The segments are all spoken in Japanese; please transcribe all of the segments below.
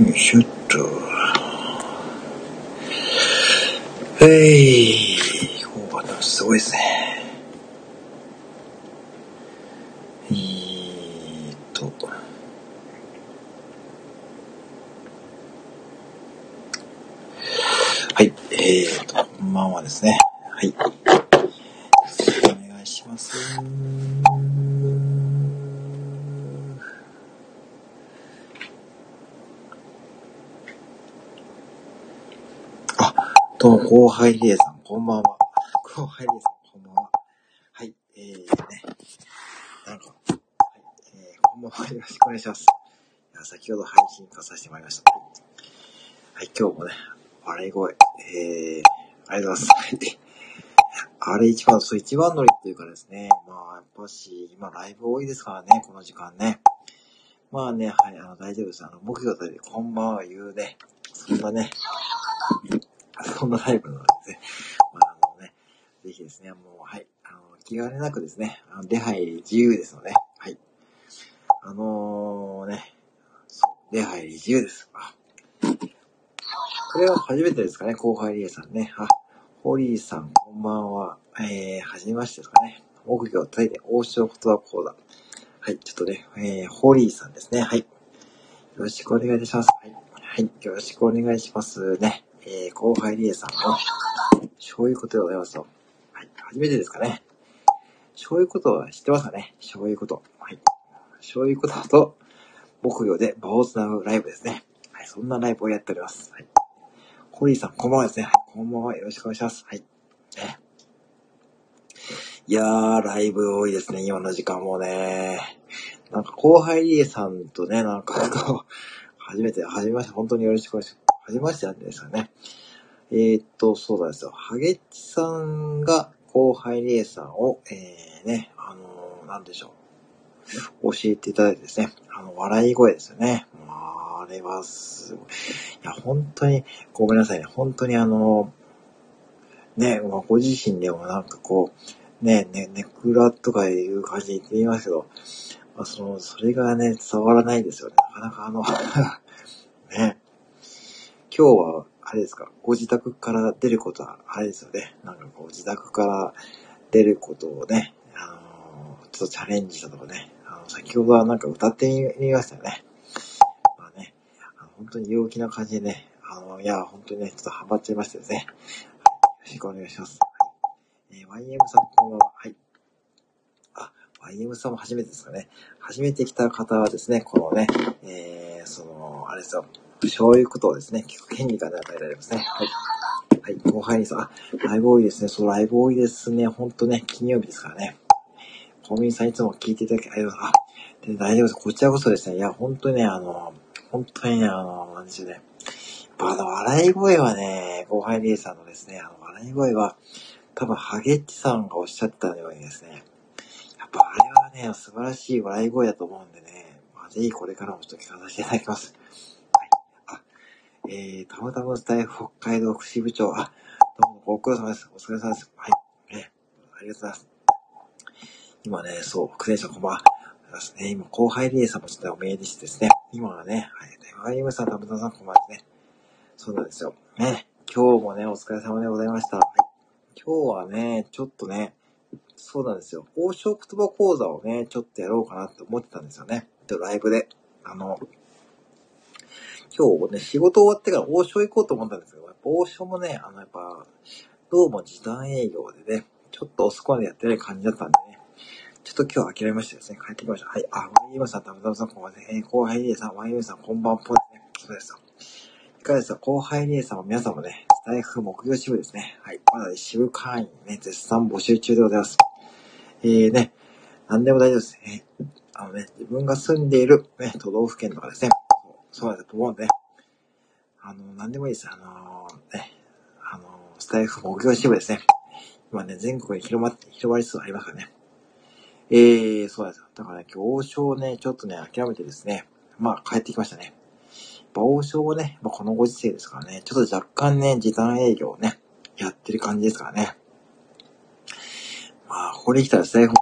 よいしょっと。はい。今日はでもすごいですね。えーっと。はい。えーっと、こんばんはですね。はい。よろしくお願いします。あ、どうも、後輩リエさん、こんばんは。後輩リエさん、こんばんは。はい、えー、ね。なんか、はい、えー、こんばんは。よろしくお願いします。いや先ほど配信化させてもらいました。はい、今日もね、笑い声、えー、ありがとうございます。あれ一番、そう一番乗りっていうかですね、まあ、やっぱし、今ライブ多いですからね、この時間ね。まあね、はい、あの、大丈夫です。あの、僕が大丈夫、こんばんは言うね、そんなね、そんなライブなので、ね、まあ、あのね、ぜひですね、もう、はい、あの、気兼ねなくですね、あの出入り自由ですので、はい。あのー、ね、出入り自由です。あこれは初めてですかね、後輩リエさんね。あ、ホリーさん、こんばんは。えー、はじめましてですかね。木魚タイで王将言葉講座。はい、ちょっとね、えー、ホリーさんですね。はい。よろしくお願いいたします。はい。はい、よろしくお願いしますね。えー、後輩リエさんの、そういうことでございますと。はい、初めてですかね。そういうことは知ってますかね？そういうこと。はい。そういうことと、木魚で場をつなぐライブですね。はい、そんなライブをやっております。はい。ホリーさん、こんばんはですね。はい、こんばんは。よろしくお願いします。はい。ね、いやー、ライブ多いですね、今の時間もね。なんか後輩リエさんとね、なんかこう、初めて、初めまして、本当によろしくお願いします。初めましてなんですかね。えー、っと、そうなんですよ。ハゲッチさんが後輩リエさんを、えー、ね、あのー、なんでしょう。教えていただいてですね、あの、笑い声ですよね。まあ、あれはすごい。いや、本当に、ごめんなさいね。本当にあの、ね、まあ、ご自身でもなんかこう、ね、ね、ネクラとかいう感じで言っていますけど、まあ、その、それがね、伝わらないですよね。なかなかあの、今日は、あれですか、ご自宅から出ることは、あれですよね。なんかこう、自宅から出ることをね、あのー、ちょっとチャレンジしたとかね、あの、先ほどはなんか歌ってみましたよね。まあね、あの本当に陽気な感じでね、あの、いや、本当にね、ちょっとハマっちゃいましたですね。よろしくお願いします。はい、えー、YM さんこんばんは。はい。あ、YM さんも初めてですかね。初めて来た方はですね、このね、えー、その、あれですよ。そういうことをですね、聞く権利が与えられますね。はい。はい、後輩にさん、あ、ライブ多いですね。そう、ライブ多いですね。ほんとね、金曜日ですからね。コンビニさんいつも聞いていただきありがとうございます。あ、で大丈夫です。こちらこそですね。いや、ほんとね、あの、本当にね、あの、なんでしょうね。あの、笑い声はね、後輩リエさんのですね、あの、笑い声は、多分、ハゲッチさんがおっしゃったようにですね、やっぱあれはね、素晴らしい笑い声だと思うんでね、まあ、ぜひこれからもちょっと聞かさせていただきます。えー、たまたまスタイフ北海道福祉部長、あ、どうもご苦労様です。お疲れ様です。はい。ね、ありがとうございます。今ね、そう、副店長こんばんは。ですね、今、後輩リエさんもちょっとお見えでしてですね、今はね、はい、ワイムさん、たまたまさんこんばんはですね。そうなんですよ。ね、今日もね、お疲れ様でございました。はい、今日はね、ちょっとね、そうなんですよ。王将言葉講座をね、ちょっとやろうかなって思ってたんですよね。ライブで。あの、今日ね、仕事終わってから王将行こうと思ったんですけど、やっぱ王将もね、あの、やっぱ、どうも時短営業でね、ちょっと遅くまでやってない感じだったんでね、ちょっと今日諦めましたですね。帰ってきました。はい。あ、ワイユーさん、たむたむさん、こんばんは。えー、後輩リエさん、ワイユーさん、こんばんぽいね。そうですよ。いかがですか？後輩リエさんも皆さんもね、スタイフ木曜支部ですね。はい。まだ、支部会員ね、絶賛募集中でございます。えーね、何でも大丈夫です。えー、あのね、自分が住んでいる、ね、都道府県とかですね、そうだと思うんで、あの、何でもいいです。あのー、ね、あのー、スタイフ木曜支部ですね。今ね、全国に広まって、広まりつつありますからね。えー、そうです。だからね、今日王将ね、ちょっとね、諦めてですね、まあ帰ってきましたね。やっ王将はね、まあ、このご時世ですからね、ちょっと若干ね、時短営業をね、やってる感じですからね。まあ、ここに来たらスタイフ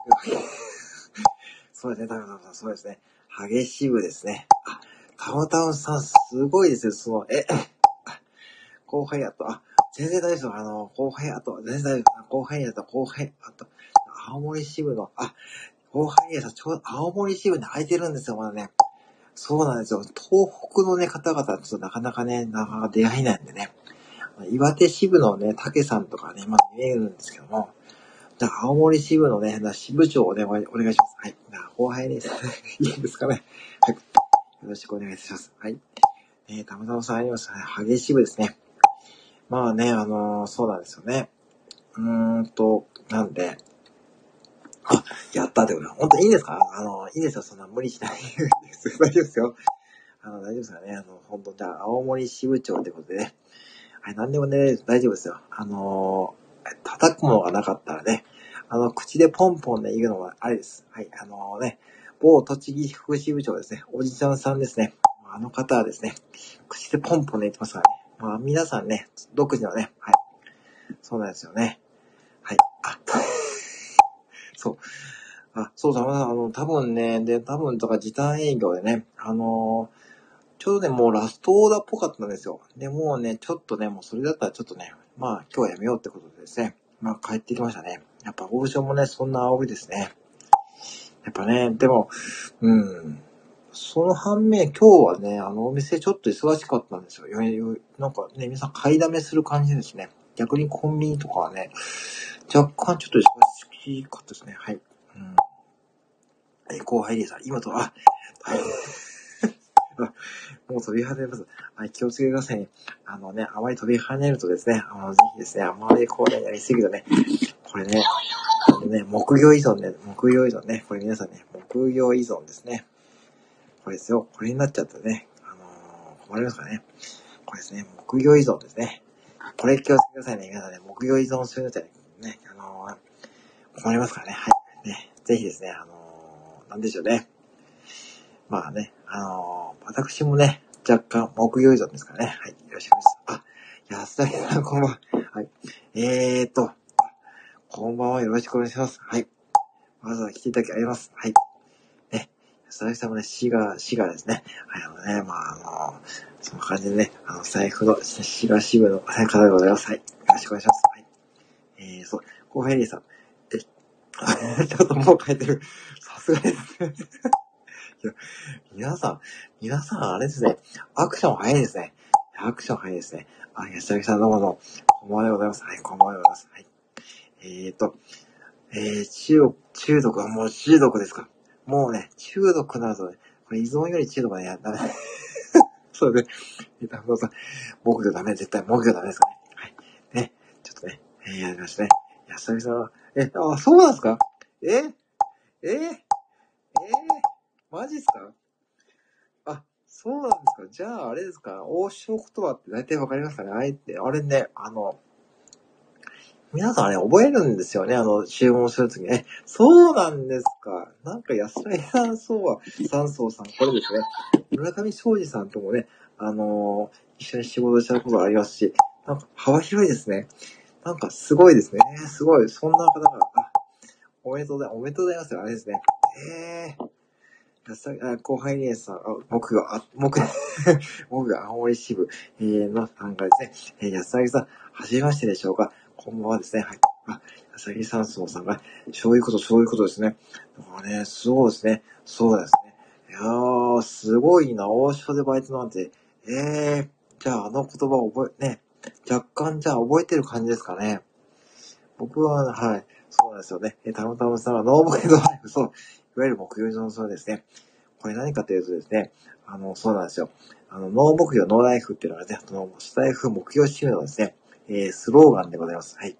そうですね、高田さん、そうですね。激し部ですね。あ、タムタムさん、すごいですよ、その、え、後輩やと、あ、全然大丈夫ですよ。あの、後輩やと、全然大丈夫。後輩やと、後輩、あと、青森支部の、あ、後輩やと、ちょうど青森支部に空いてるんですよ、まだね。そうなんですよ。東北のね、方々、ちょっとなかなかね、なかなか出会いないんでね。岩手支部のね、竹さんとかね、まあ見えるんですけども、じゃあ、青森支部のね、支部長をね、お願いします。はい。後輩に、いいですかね。はい。よろしくお願いします。はい。えー、たまたまさんありますね。激しい部ですね。まあね、あのー、そうなんですよね。うーんと、なんで、あ、やったってことだ。本当いいんですか？あの、いいですよ。そんな無理しない。大丈夫ですよ。あの、大丈夫ですかね？あの、本当じゃあ、青森支部長ってことでね。はい、何でもね、大丈夫ですよ。あのー、叩くものがなかったらね、あの、口でポンポンね、言うのはあれです。はい、あのー、ね、某栃木副支部長ですね。おじちゃんさんですね。あの方はですね、口でポンポンね、言ってますからね。まあ、皆さんね、独自のね、はい。そうなんですよね。はい。あ、そう。あ、そうだ、あの、多分ね、で、多分とか時短営業でね、あのー、ちょうどね、もうラストオーダーっぽかったんですよ。で、もうね、ちょっとね、もうそれだったらちょっとね、まあ今日はやめようってことでですね、まあ帰ってきましたね。やっぱ王将もね、そんな煽りですね。やっぱね、でも、うん、その反面、今日はね、あのお店ちょっと忙しかったんですよ。なんかね、皆さん買いだめする感じですね。逆にコンビニとかはね、若干ちょっと忙しかったですね。はい。うん。え、後輩でさ、今と、あ、もう飛び跳ねます。はい、気をつけてくださいね。あのね、あまり飛び跳ねるとですね、あの、ぜひですね、あまりこうね、やりすぎるとね、これね、ね、木魚依存ね、木魚依存ね、これ皆さんね、木魚依存ですね。これですよ、これになっちゃったね、あのー、困りますからね。これですね、木魚依存ですね。これ気をつけてくださいね、皆さんね、木魚依存するんだったらね、あのー、困りますからね、はい。ね、ぜひですね、あのー、なんでしょうね。まあね、あのー、私もね、若干木曜依存ですからね。はい。よろしくお願いします。あ、安田さん、こんばんは。はい。えーと、こんばんは。よろしくお願いします。はい。まずは来ていただきあります。はい。ね。安田さんもね、滋賀、滋賀ですね。はい、あのね、まあ、あのその感じでね、あの、財布の滋賀支部の方でございます。はい。よろしくお願いします。はい。えー、そう、コーヘリーさん。え、ちょっともう書いてる。さすがですね。いや、皆さん、皆さん、あれですね。アクション早いですね。アクション早いですね。あ、安崎さんどうもどうも。こんばんはでございます。はい、こんばんはでございます。はい。えーと、えー、中毒、中毒はもう中毒ですか？もうね、中毒なるとね、これ依存より中毒はね、ダメ。そうね。えーと、不動産、木魚ダメ、絶対木魚ダメですかね。はい。ね、ちょっとね、えー、やりましたね。安崎さんは、え、あ、そうなんですか？え？え？え？えマジっすか？あ、そうなんですかじゃあ、あれですか？王将言葉って大体わかりますかね？あえて、あれね、あの、皆さんね、覚えるんですよね。あの、注文するときに。え、そうなんですか。なんか安らぎ山荘は、三層さん、これですね。村上昌司さんともね、あのー、一緒に仕事したことありますし、なんか幅広いですね。なんかすごいですね。すごい。そんな方が、あ、おめでとうございます。おめでとうございますよ。あれですね。えー。安あ後輩姉さん、あ僕が、あ、僕、僕が青森支部、えー、の参加ですね。えー、安崎さん、はじめましてでしょうかこんばんはですね。はい。あ、安崎三層さんが、そういうこと、そういうことですね。だからね、そうですね。そうですね。いやー、すごいな。王将でバイトなんて。えー、じゃああの言葉を覚え、ね、若干じゃあ覚えてる感じですかね。僕は、はい。そうなんですよね。え、たむたむさんはノーブケドライフ、そう。いわゆる木曜のそうですね。これ何かというとですね、あの、そうなんですよ。あの、ノー木曜ノーライフっていうのはね、その、スタイフ木曜収入のですね、えー、スローガンでございます。はい。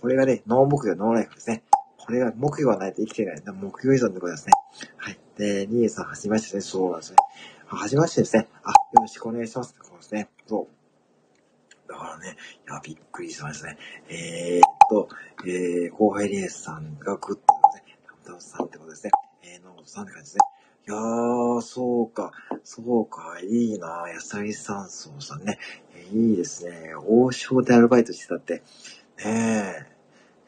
これがね、ノー木曜ノーライフですね。これが木曜がないと生きていない。木曜依存でございますね。はい。で、ニーさん、はじめましてですね。そうなんですね。はじめましてですね。あ、よろしくお願いします。こうですね。そう。だからね、いや、びっくりしましたね。えー、っと、えー、後輩リエさんがグッとね、タムタムさんってことですね。えー、野本さんって感じですね。いやー、そうか、そうか、いいな野菜山荘さんね。いいですね。王将でアルバイトしてたって。ねえ。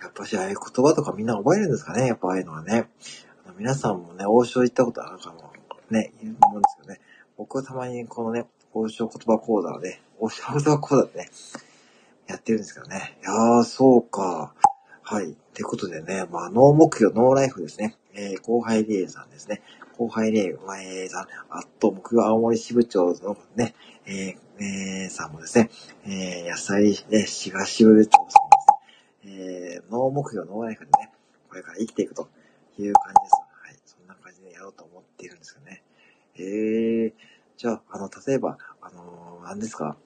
やっぱしああいう言葉とかみんな覚えるんですかねやっぱああいうのはね。あの皆さんもね、王将行ったことあるかもね、いると思うんですけどね。僕はたまにこのね、王将言葉講座で、王将言葉講座でね、やってるんですけどね。いやー、そうか。はい。ってことでね、まあ、ノー目標、ノーライフですね。えー、後輩リエさんですね。後輩リエさん、あと、僕は青森支部長のね、えー、えー、さんもですね、えー、野菜、ね、しがし部長さんもですね、えー、ノー目標、ノーライフでね、これから生きていくという感じです。はい。そんな感じでやろうと思っているんですよね。えー、じゃあ、あの、例えば、あのー、何ですか？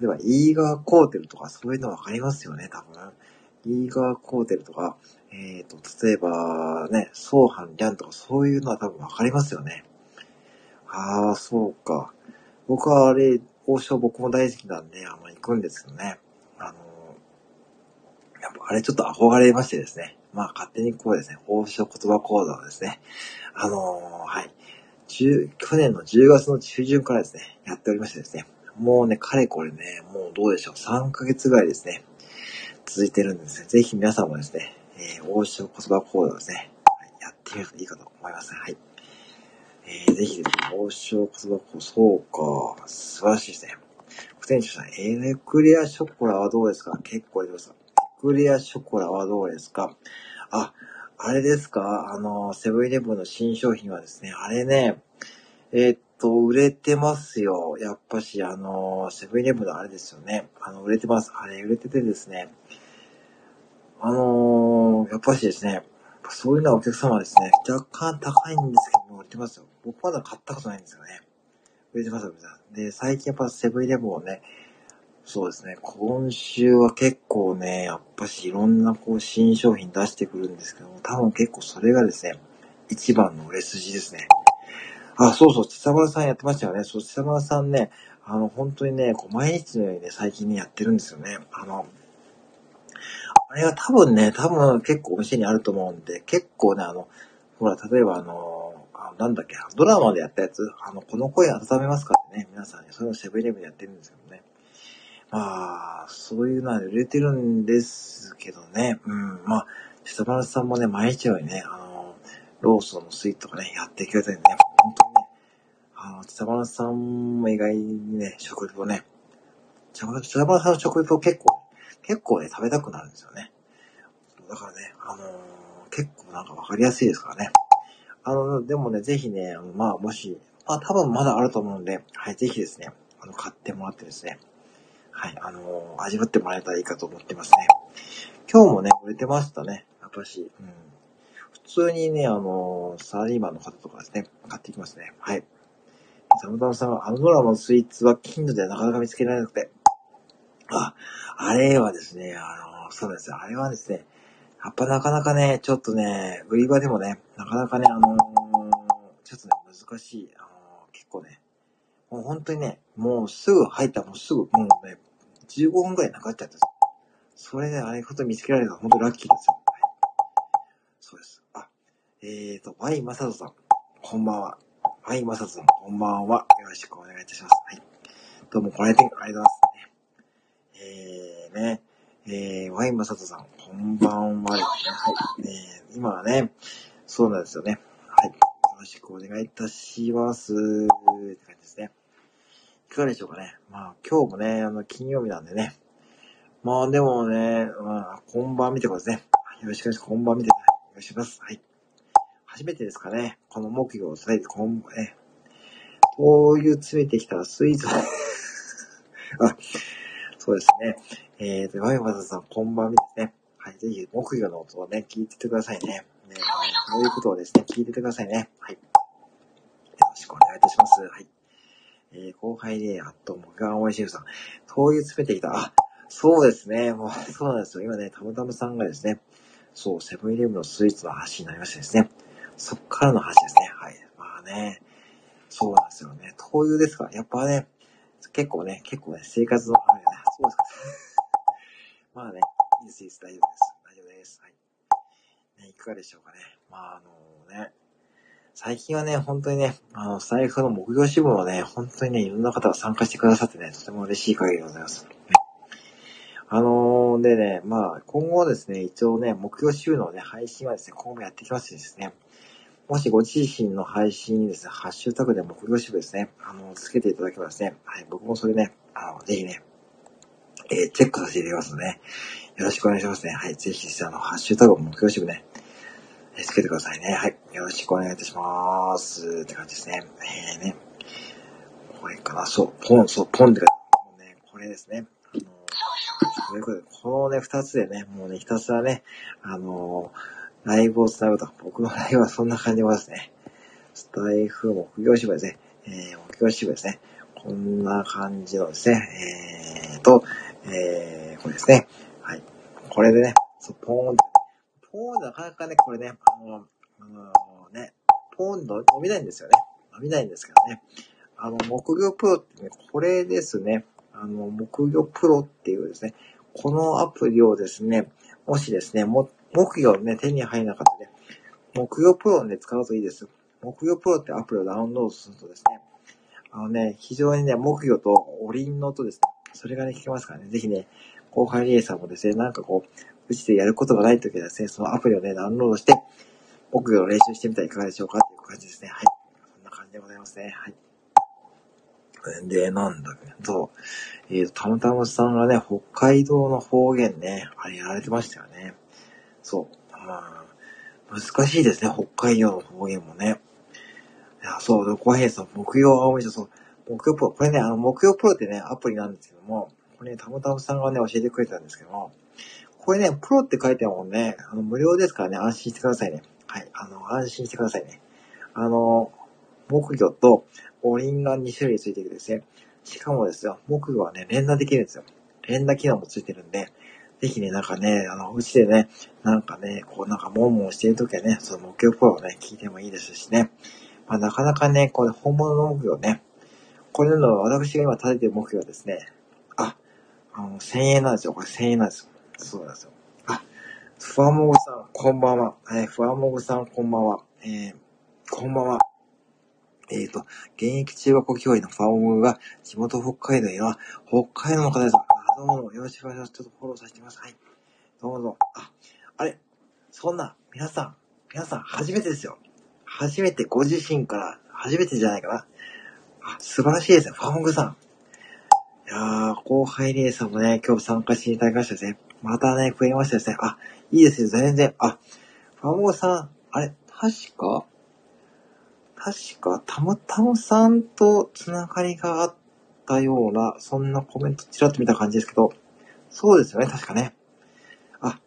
例えば、イーガーコーテルとかそういうのわかりますよね、多分。イーガーコーテルとか、えっ、ー、と、例えば、ね、ソーハン、リャンとかそういうのは多分わかりますよね。ああ、そうか。僕はあれ、王将僕も大好きなんで、あの、行くんですけどね。あのやっぱあれちょっと憧れましてですね。まあ、勝手にこうですね、王将言葉講座をですね、あのー、はい。去年の10月の中旬からですね、やっておりましてですね、もうね、かれこれね、もうどうでしょう、3ヶ月ぐらいですね、続いてるんですね。ぜひ皆さんもですね、えー、大塩言葉講座ですね、やってみるといいかと思います。はい。えー、ぜひですね、大塩言葉講座、そうか、素晴らしいですね。副店長さん、エクレアショコラはどうですか？結構出ました。エクレアショコラはどうですか？あ、あれですか？あの、セブンイレブンの新商品はですね、あれね、えー、っと、売れてますよ。やっぱし、あの、セブンイレブンのあれですよね。あの、売れてます。あれ、売れててですね。あのー、やっぱしですね、そういうのはお客様ですね、若干高いんですけども、売れてますよ。僕まだ買ったことないんですよね。売れてますよ、皆さん。で、最近やっぱセブンイレブンをね、そうですね、今週は結構ね、やっぱしいろんなこう新商品出してくるんですけども、多分結構それがですね、一番の売れ筋ですね。あ、そうそう、千田さんやってましたよね。そう、千田さんね、あの、本当にね、こう毎日のようにね、最近ね、やってるんですよね。あの、あれは多分ね、多分結構お店にあると思うんで、結構ね、あの、ほら、例えばあの、あなんだっけ、ドラマでやったやつ、あの、この声温めますかってね、皆さんね、そういうのセブンイレブンでやってるんですけどね。まあ、そういうのは売れてるんですけどね、うん、まあ、千田さんもね、毎日のようにね、あの、ローソンのスイートとかね、やってくれてね、本当にね、あの、千田さんも意外にね、食リポね、千田さんの食リポ結構結構ね、食べたくなるんですよね。だからね、あのー、結構なんかわかりやすいですからね。あの、でもね、ぜひね、あのまあ、もし、まあ、多分まだあると思うんで、はい、ぜひですね、あの、買ってもらってですね、はい、あのー、味わってもらえたらいいかと思ってますね。今日もね、売れてましたね、やっぱし、うん。普通にね、あのー、サラリーマンの方とかですね、買ってきますね。はい。サムダムさんは、あのドラマのスイーツは近所ではなかなか見つけられなくて、あ、あれはですね、あの、そうですよ。あれはですね、やっぱなかなかね、ちょっとね、売り場でもね、なかなかね、あのー、ちょっとね、難しい。あのー、結構ね、もう本当にね、もうすぐ入ったもうすぐ、もうね、15分くらいなかったんです。それであれこと見つけられたら本当ラッキーですよ。はい。そうです。あ、えーと、ワイマサトさん、こんばんは。ワイマサトさん、こんばんは。よろしくお願いいたします。はい。どうも、ご来店ありがとうございます。えー、ね、えー、ワインマサトさん、こんばんはね。はい。えー、今はね、そうなんですよね。はい。よろしくお願いいたします。って感じですね。いかがでしょうかね。まあ、今日もね、あの、金曜日なんでね。まあ、でもね、まあ、こんばん見てくださいね。よろしくお願いします。こんばん見てください。お願いします。はい。初めてですかね。この目標を伝えて、こん、ね。こういう詰めてきたスイーツ あ、そうですね。えーと、ワイマザさん、こんばんみですね。はい、ぜひ、木魚の音をね、聞いててくださいね。ね、はいそういうことをですね、聞いててくださいね。はい。よろしくお願いいたします。はい。えー、後輩で、あと、木川応援シェフさん、灯油詰めてきた。あ、そうですね。もう、そうなんですよ。今ね、たむたむさんがですね、そう、セブンイレブンのスイーツの橋になりましてですね。そっからの橋ですね。はい。まあね、そうなんですよね。灯油ですかやっぱね、結構ね、結構ね、生活の、あれね、そうですか。まあね、いいです、いいです、大丈夫です。大丈夫です。はい。ね、いかがでしょうかね。まあ、あのね、最近はね、本当にね、あの、財布の木曜支部をね、本当にね、いろんな方が参加してくださってね、とても嬉しい限りでございます。ね、あのー、でね、まあ、今後ですね、一応ね、目標週のね、配信はですね、今後もやっていきますしですね、もしご自身の配信にですね、ハッシュタグで木魚支部ですね、あの、つけていただければですね、はい、僕もそれね、あの、ぜひね、えー、チェックさせていただきますので、ね、よろしくお願いしますね。はい、ぜひあの、ハッシュタグ木魚支部ね、つけてくださいね。はい。よろしくお願いいたします。って感じですね。えーね。これかな。そう、ポン、そう、ポンってもうね、これですね。あの、そういうことで、このね、二つでね、もうね、ひたすらね、あのライブを繋ぐと。僕のライブはそんな感じですね。スタイフ木業支部ですね。えー、木業支部ですね。こんな感じのですね、えーと、えー、これですね。はい。これでね、そう、ポーンポーンなかなかね、これね、あの、あのね、ポーンの伸びないんですよね。伸びないんですけどね。あの、木魚プロってね、これですね。あの、木魚プロっていうですね、このアプリをですね、もしですね、も木魚ね、手に入らなかったね、木魚プロで使うといいです。木魚プロってアプリをダウンロードするとですね、あのね、非常にね、木魚とおりんの音ですね、それがね、聞けますからね、ぜひね、後輩リエさんもですね、なんかこう、うちでやることがないときはですね、そのアプリをね、ダウンロードして、木魚を練習してみたらいかがでしょうかっていう感じですね。はい。そんな感じでございますね。はい。で、なんだっけ、そう。えっ、ー、と、たむたむさんがね、北海道の方言ね、あれやられてましたよね。そう。まあ、難しいですね、北海道の方言もね。いや、そう、小平さん、木曜青森市、そう、木曜プロ、これね、あの、木曜プロってね、アプリなんですけども、これね、たむたむさんがね、教えてくれたんですけども、これね、プロって書いてるもんね、あの、無料ですからね、安心してくださいね。はい、あの、安心してくださいね。あの、木魚とおりんが2種類ついてるんですね。しかもですよ、木魚はね、連打できるんですよ。連打機能もついてるんで、ぜひね、なんかね、あの、うちでね、なんかね、こうなんか、もんもんしてるときはね、その木魚プロをね、聞いてもいいですしね。まあ、なかなかね、これ本物の木魚ね、これの私が今立ててる木魚はですね、あ、あの、1000円なんですよ。これ1000円なんですよ。そうなんですよ。あ、ふわもぐさん、こんばんは。えー、ふわもぐさん、こんばんは。えー、こんばんは。えっ、ー、と、現役中学校教員のファオムが地元北海道へは、北海道の方です。どうも、よろしくお願いします。ちょっとフォローさせてください。どうぞ。あ、あれ、そんな、皆さん、皆さん、初めてですよ。初めて、ご自身から、初めてじゃないかな。あ、素晴らしいですね、ファオムさん。いやー、後輩レーサーもね、今日参加していただきましたですね。またね、増えましたですね。あ、いいですよ、全然。あ、ファモさん、あれ、確か？確か、たむたむさんとつながりがあったような、そんなコメントちらっと見た感じですけど、そうですよね、確かね。あ、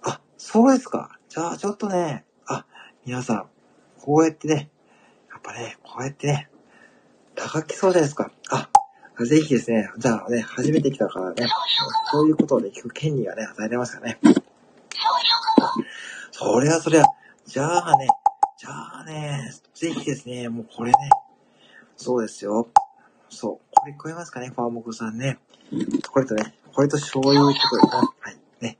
あ、そうですか。じゃあ、ちょっとね、あ、皆さん、こうやってね、やっぱね、こうやってね、高きそうじゃないですか。あ、ぜひですね、じゃあね、初めて来たからね、そういうことをね、聞く権利がね、与えられますからね。そりゃそりゃ、じゃあね、じゃあね、ぜひですね、もうこれね、そうですよ。そう。これ聞こえますかね、ファーモクさんね。これとね、これとそういうことですね。はい。ね。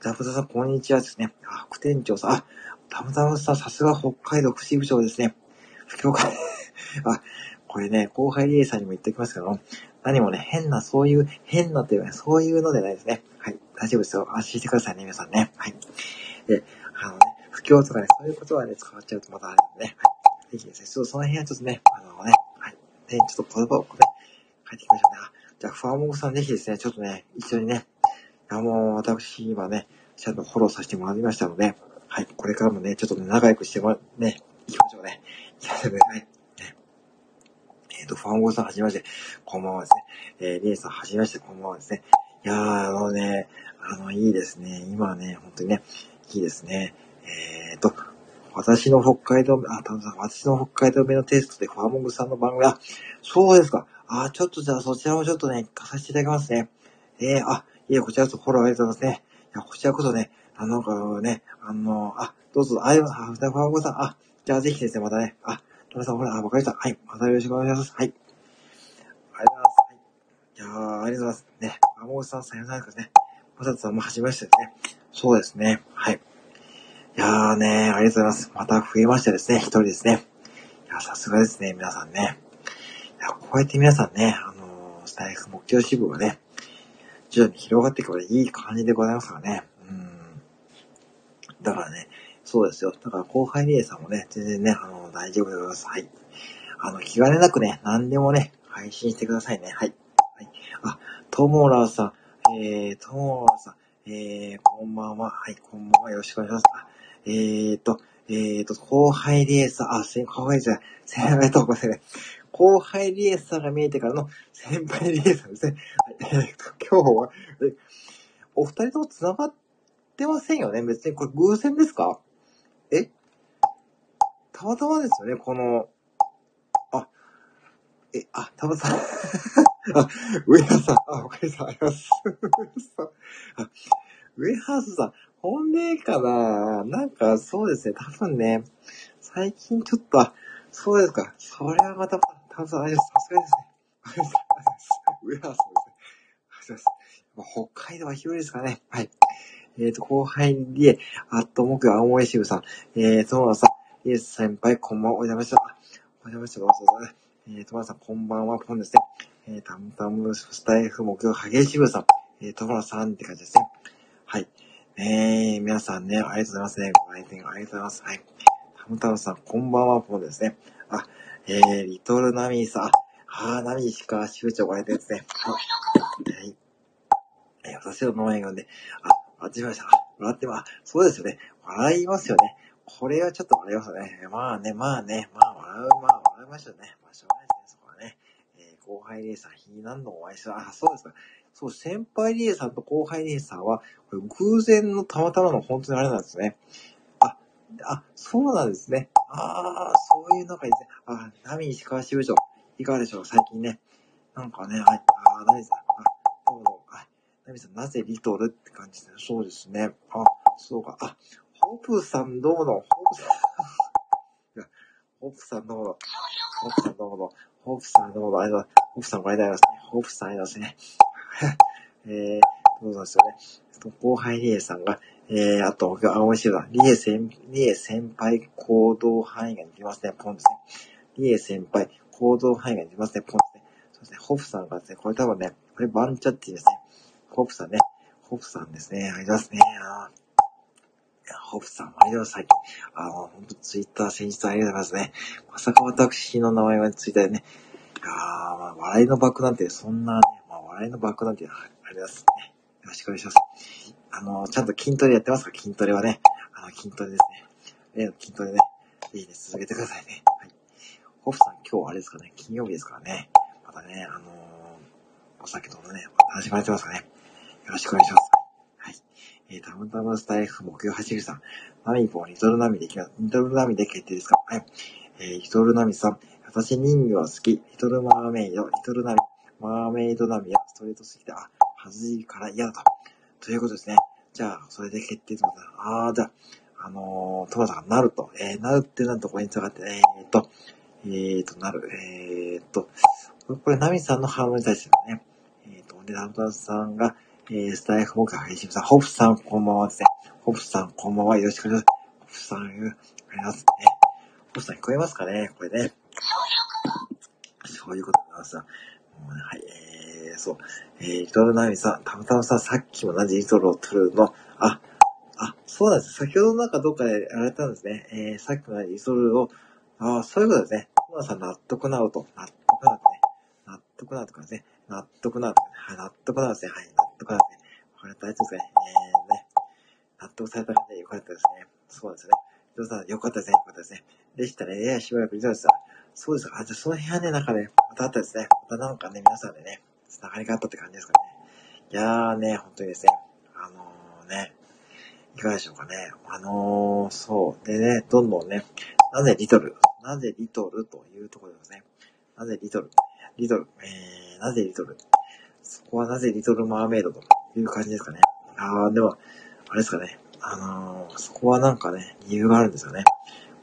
ザブザさん、こんにちはですね。あ、副店長さん、あ、タムタムさん、さすが北海道福祉部長ですね。不況会。あ、これね、後輩リエさんにも言っておきますけど、何もね、変な、そういう、変なというか、そういうのでないですね。はい。大丈夫ですよ。安心してくださいね、皆さんね。はい。で、あのね、不況とかね、そういうことはね、使わっちゃうとまたあれなんでね。はい。ぜひですね、ちょっとその辺はちょっとね、あのね、はい。で、ちょっと言葉をね、書いていきましょうね。じゃあ、ファーモグさんぜひですね、ちょっとね、一緒にね、いやもう、私、今ね、ちゃんとフォローさせてもらいましたので、はい。これからもね、ちょっとね、仲良くしてもら、ね、行きましょうね。いや、でもね、ね。えっ、ー、と、ファンゴさんはじめまして、こんばんはですね。えー、リエさんはじめまして、こんばんはですね。いやー、あのね、あの、いいですね。今ね、本当にね、いいですね。えっ、ー、と、私の北海道、あ、たぶさん、私の北海道目のテストでファーモングさんの番組、あ、そうですか。あ、ちょっとじゃあそちらもちょっとね、書させていただきますね。えー、あ、いえ、こちらこそフォローありがとうございますね。いや、こちらこそね、あの、ね、あの、あ、どうぞ、あ、ファーモングさん、あ、じゃあぜひですね、またね、あ、トラさん、ほら、あ、わかりました。はい、またよろしくお願いします。はい。ありがとうございます。はい。いやー、ありがとうございます。ね、マモグさん、さよならですね。まさとさんもはじめましてですね。そうですね。はい。いやーね、ありがとうございます。また増えましたですね。一人ですね。いや、さすがですね、皆さんね。いや、こうやって皆さんね、あのー、スタイフ目標支部がね、徐々に広がっていけばいい感じでございますからね。うん。だからね、そうですよ。だから後輩リエさんもね、全然ね、あの、大丈夫でございます。はい。あの、気兼ねなくね、何でもね、配信してくださいね。はい。はい。あ、ともらさん、えー、ともらさん、えー、こんばんは。はい、こんばんは。よろしくお願いします。えーと、えーと、後輩リエさん、あ、先輩じゃない、先輩とごめんなさい。後輩リエさんが見えてからの先輩リエさんですね。えーと、今日は、お二人とも繋がってませんよね？別にこれ偶然ですか？え？たまたまですよね、この、あ、え、あ、たまたま、あ、上原さん、あ、おかげさまあります。上原さん、本命かななんか、そうですね、多分ね、最近ちょっと、そうですか、それはまた、多分、あれです、さすがですね。ありがとうございます。上原さんですね。ありがとうございます。北海道は広いですかね。はい。えっ、ー、と、後輩で、あっと、木青森支部さん、えー、友野さん、イエス先輩、こんばんは、お邪魔しました。お邪魔した、どうぞ、えー、友野さん、こんばんは、ポンですね。えー、タムタムスタイフ木曜、ハゲ支部さん、えー、友野さんって感じですね。はい。えー、皆さんね、ありがとうございますね。ご来店ありがとうございます。はい。タムタムさん、こんばんは、ポンですね。あ、えー、リトルナミーさん、あ、あー、ナミーしか支部長ご来店ですね。はい。えー、私の名前がね、あ、あ、違いました。笑ってます、そうですよね。笑いますよね。これはちょっと笑いますよね。まあね、まあね、まあ笑う、まあ笑いましたね。まあしょうがないですね、そこはね。えー、後輩レーサー、日何度もお会いした。あ、そうですか。そう、先輩リエさんと後輩リエさんは、これ偶然のたまたまの本当にあれなんですね。あ、あ、そうなんですね。ああ、そういうのがいいですね。あ、ナミ石川支部長、いかがでしょう？最近ね。なんかね、はい、あ、何ですか。ナミさん、なぜリトルって感じで、そうですね。あ、そうか。あ、ホプさんどうもホプさん。ホープさんどうもホープさんどうもホープさんどうもありがとうございますホープさんごありがとうございますね。ホプさんありがとうございますね。えー、どうぞですよね。後輩リエさんが、えー、あと、あ、美味しいだ。リエ先、リエ先輩行動範囲ができますね。ポンですね。リエ先輩行動範囲ができますね。ポンですね。そうですね。ホプさんがですね、これ多分ね、これバンチャッティですね。ホープさんね。ホープさんですね。ありますね。あホープさん、ありがとうございます。あの、ほんとツイッター先日ありがとうございますね。まさか私の名前はツイッターでね。あまあ、笑いのバックなんて、そんなね、あ、笑いのバックなんて、ありがとうございますね。よろしくお願いします。あの、ちゃんと筋トレやってますか？筋トレはね。あの、筋トレですね。例の筋トレね。ぜひね、続けてくださいね。はい。ホフさん、今日はあれですかね。金曜日ですからね。またね、あのー、お酒ともね、始まってますかね。よろしくお願いします。はい。えー、たまたまスタイフ目標走るさん。ナミポ、リトルナミできます。リトルナミで決定ですか？はい。えー、リトルナミさん。私人魚は好き。リトルマーメイド、リトルナミ、マーメイドナミやストレートすぎて、あ、はずいから嫌だと。ということですね。じゃあ、それで決定とことだ。あー、じゃあ、あのー、トマさん、なると。えー、なるってなんとここに繋がって、えー、っと、えー、っと、なる。えー、っと、これ、ナミさんのハーモニー対してね。えー、っと、で、ナムさんが、えー、スタイフモーカー配信さん、ホフさんこんばんはですね。ホフさんこんばんは。よろしくお願いします。ホフさん、ありがとうございますね。ホフさん聞こえますかね？これね。そういうことなんですよ。もうね、はい、えー、そう。えー、リトルナミさん、たまたまさ、さっきも同じリトルを取るの、あ、あ、そうなんです。先ほどなんかどっかでやられたんですね。えー、さっきのリトルを、ああそういうことですね。トマさん納得なると。納得なるとね。納得なるとかですね。納得なるとかね。はい、納得なるですね。はい、とかですね。これ大丈夫ですね。えー、ね。納得された感じでよかったですね。そうですね。伊藤さん、よかったですね。よかったですね。でしたら、ね、しばらく以上ですそうですか。あ、じゃその部屋ね、なんかね、またあったですね。またなんかね、皆さんでね、繋がりがあったって感じですかね。いやーね、本当にですね。あのー、ね、いかがでしょうかね。あのー、そう。でね、どんどんね、なぜリトルなぜリトルというところですね。なぜリトルリトル、えー、なぜリトルそこはなぜリトルマーメイドという感じですかね。あー、でも、あれですかね。あのー、そこはなんかね、理由があるんですよね。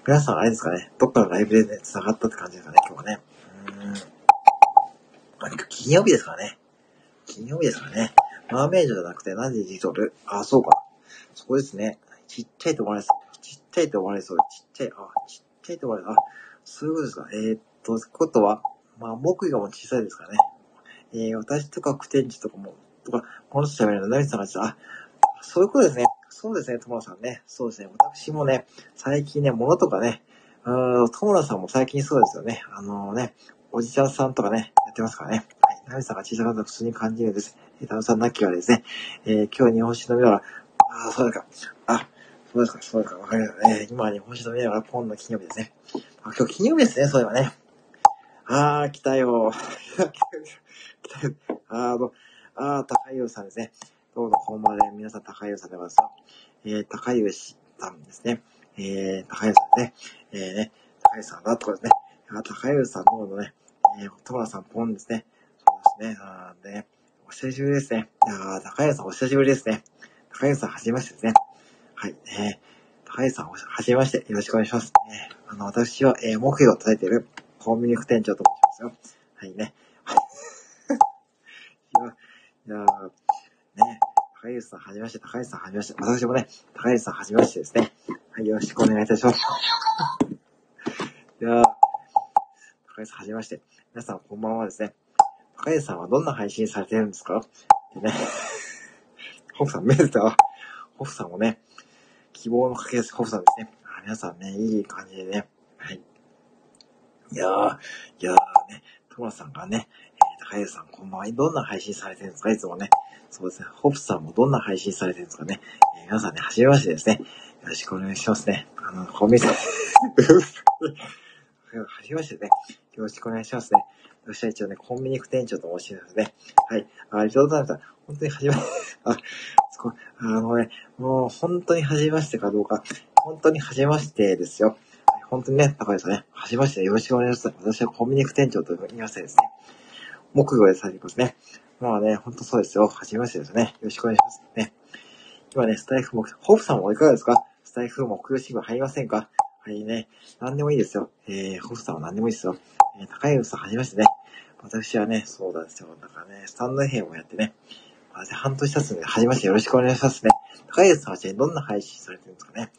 皆さんあれですかね。どっかのライブでね、繋がったって感じですかね、今日はね。うーん。金曜日ですからね。金曜日ですからね。マーメイドじゃなくて、なぜリトルあ、そうか。そこですね。ちっちゃいと思われそう。ちっちゃいと思われそう。ちっちゃい、あ、ちっちゃいと思われそう。あ、そういうことですか。えー、っと、ことは、まあ、木魚も小さいですからね。えー、私とかクテンチとかも、とか、この人喋るの、ナミさんがあ、そういうことですね。そうですね、友野さんね。そうですね。私もね、最近ね、物とかね、うん、友野さんも最近そうですよね。あのーね、おじちゃんさんとかね、やってますからね。はい。ナミさんが小さかったら普通に感じるんです。えー、タムさんなきはですね、えー、今日日本酒飲みながら、ああ、そうですか。あ、そうですか、そうですか。わかりましたね。今日本酒飲みながらポンの金曜日ですね。あ、今日金曜日ですね、そういえばね。あー、来たよ。来たよ。あー、あー、高湯さんですね。どうぞ、こんばんは。皆さん、高湯さんでございますよ。えー、高湯さんですね。えー、高湯さんね。えー、ね、高湯さんだとかですね。あ、高湯さんどうぞね。えー、トマさん、ポンですね。そうですね。あー、ね、お久しぶりですね。あー、高湯さん、お久しぶりですね。高湯さん、はじめましてですね。はい、えー、高湯さん、はじめまして。よろしくお願いします。えー、あの、私は、えー、目標を叩いているコンビニ副店長と申しますよ。はいね。いや、いやね、高橋さんはじめまして、高橋さんはじめまして、私もね、高橋さんはじめましてですね。はい、よろしくお願いいたします。いや高橋さんはじめまして。皆さんこんばんはですね。高橋さんはどんな配信されてるんですか？ってね。ホフさん、メールだ。ホフさんもね、希望のかけです。ホフさんですね。あ皆さんね、いい感じでね。はい。いやー、いやーね、トマさんがね、えー、高橋さんこんばんは。どんな配信されてるんですか？いつもね。そうですね。ホップさんもどんな配信されてるんですかね？えー、皆さんね、はじめましてですね。よろしくお願いしますね。あの、コンビニさん。はじめましてね。よろしくお願いしますね。私は一応ね、コンビニ副店長と申しますね。はい。ありがとうございました。本当にはじめ、あ、すごい、あのね、もう本当にはじめましてかどうか、本当にはじめましてですよ。本当にね、高橋さんね、はじめましてよろしくお願いします。私はコンビニ副店長と言いましてですね。木魚でされてますね。まあね、ほんとそうですよ。はじめましてですね。よろしくお願いします。ね。今ね、スタイフ目、ホフさんもいかがですか？スタイフ目標シグ入りませんか？はいね。何でもいいですよ。えー、ホフさんは何でもいいですよ。えー、高井さんはじめましてね。私はね、そうなんですよ。だからね、スタンド編をやってね。私半年経つんで、はじめましてよろしくお願いしますね。高井さんはどんな配信されてるんですかね。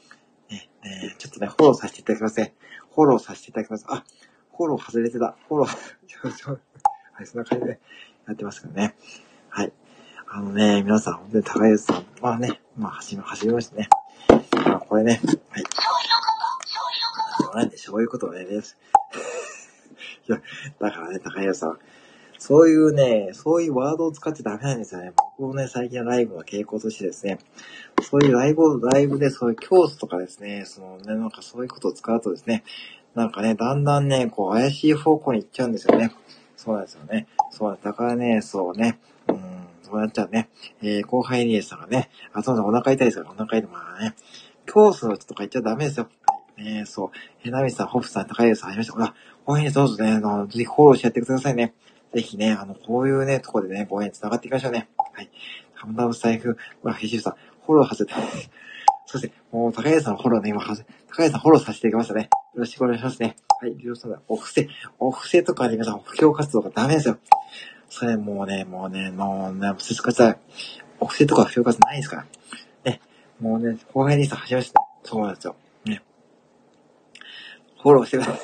ね、えー、ちょっとね、フォローさせていただきますね。フォローさせていただきます。あ、フォロー外れてた。フォロー、はい、そんな感じでやってますけどね。はい。あのね、皆さん、本当に高安さん、まあね、まあ、走り、走りましたね。まあ、これね、はい。なんで、そういうことね、です。いや、だからね、高安さん、そういうね、そういうワードを使ってダメなんですよね。僕もね、最近のライブの傾向としてですね、そういうライブを、ライブでそういう教祖とかですね、そのね、なんかそういうことを使うとですね、なんかね、だんだんね、こう怪しい方向に行っちゃうんですよね。そうなんですよね。そうなん。だからね、そうね、うん、そうなっちゃうね。えー、後輩にさんがね、あ、そうだ、お腹痛いですから、お腹痛い。まあね、教祖とか言っちゃダメですよ。え、そう。えー、ナミさん、ホフさん、高井さん、ありました。ほら、後輩にどうぞね、あの、ぜひフォローしてやってくださいね。ぜひね、あの、こういうね、とこでね、ご縁繋がっていきましょうね。はい。ハムダム財布、ほら、ひじるさん、フォロー外れて、そして、もう、高谷さんのフォローね、今、高谷さんフォローさせていきましたね。よろしくお願いしますね。はい、りょうさん、お布施、お布施とかで皆さん、布教活動がダメですよ。それもうね、もうね、もうね、すすかさい。お布施とか布教活動ないですから。ね、もうね、後輩兄さん始めました。そうなんですよ。ね。フォローしてください。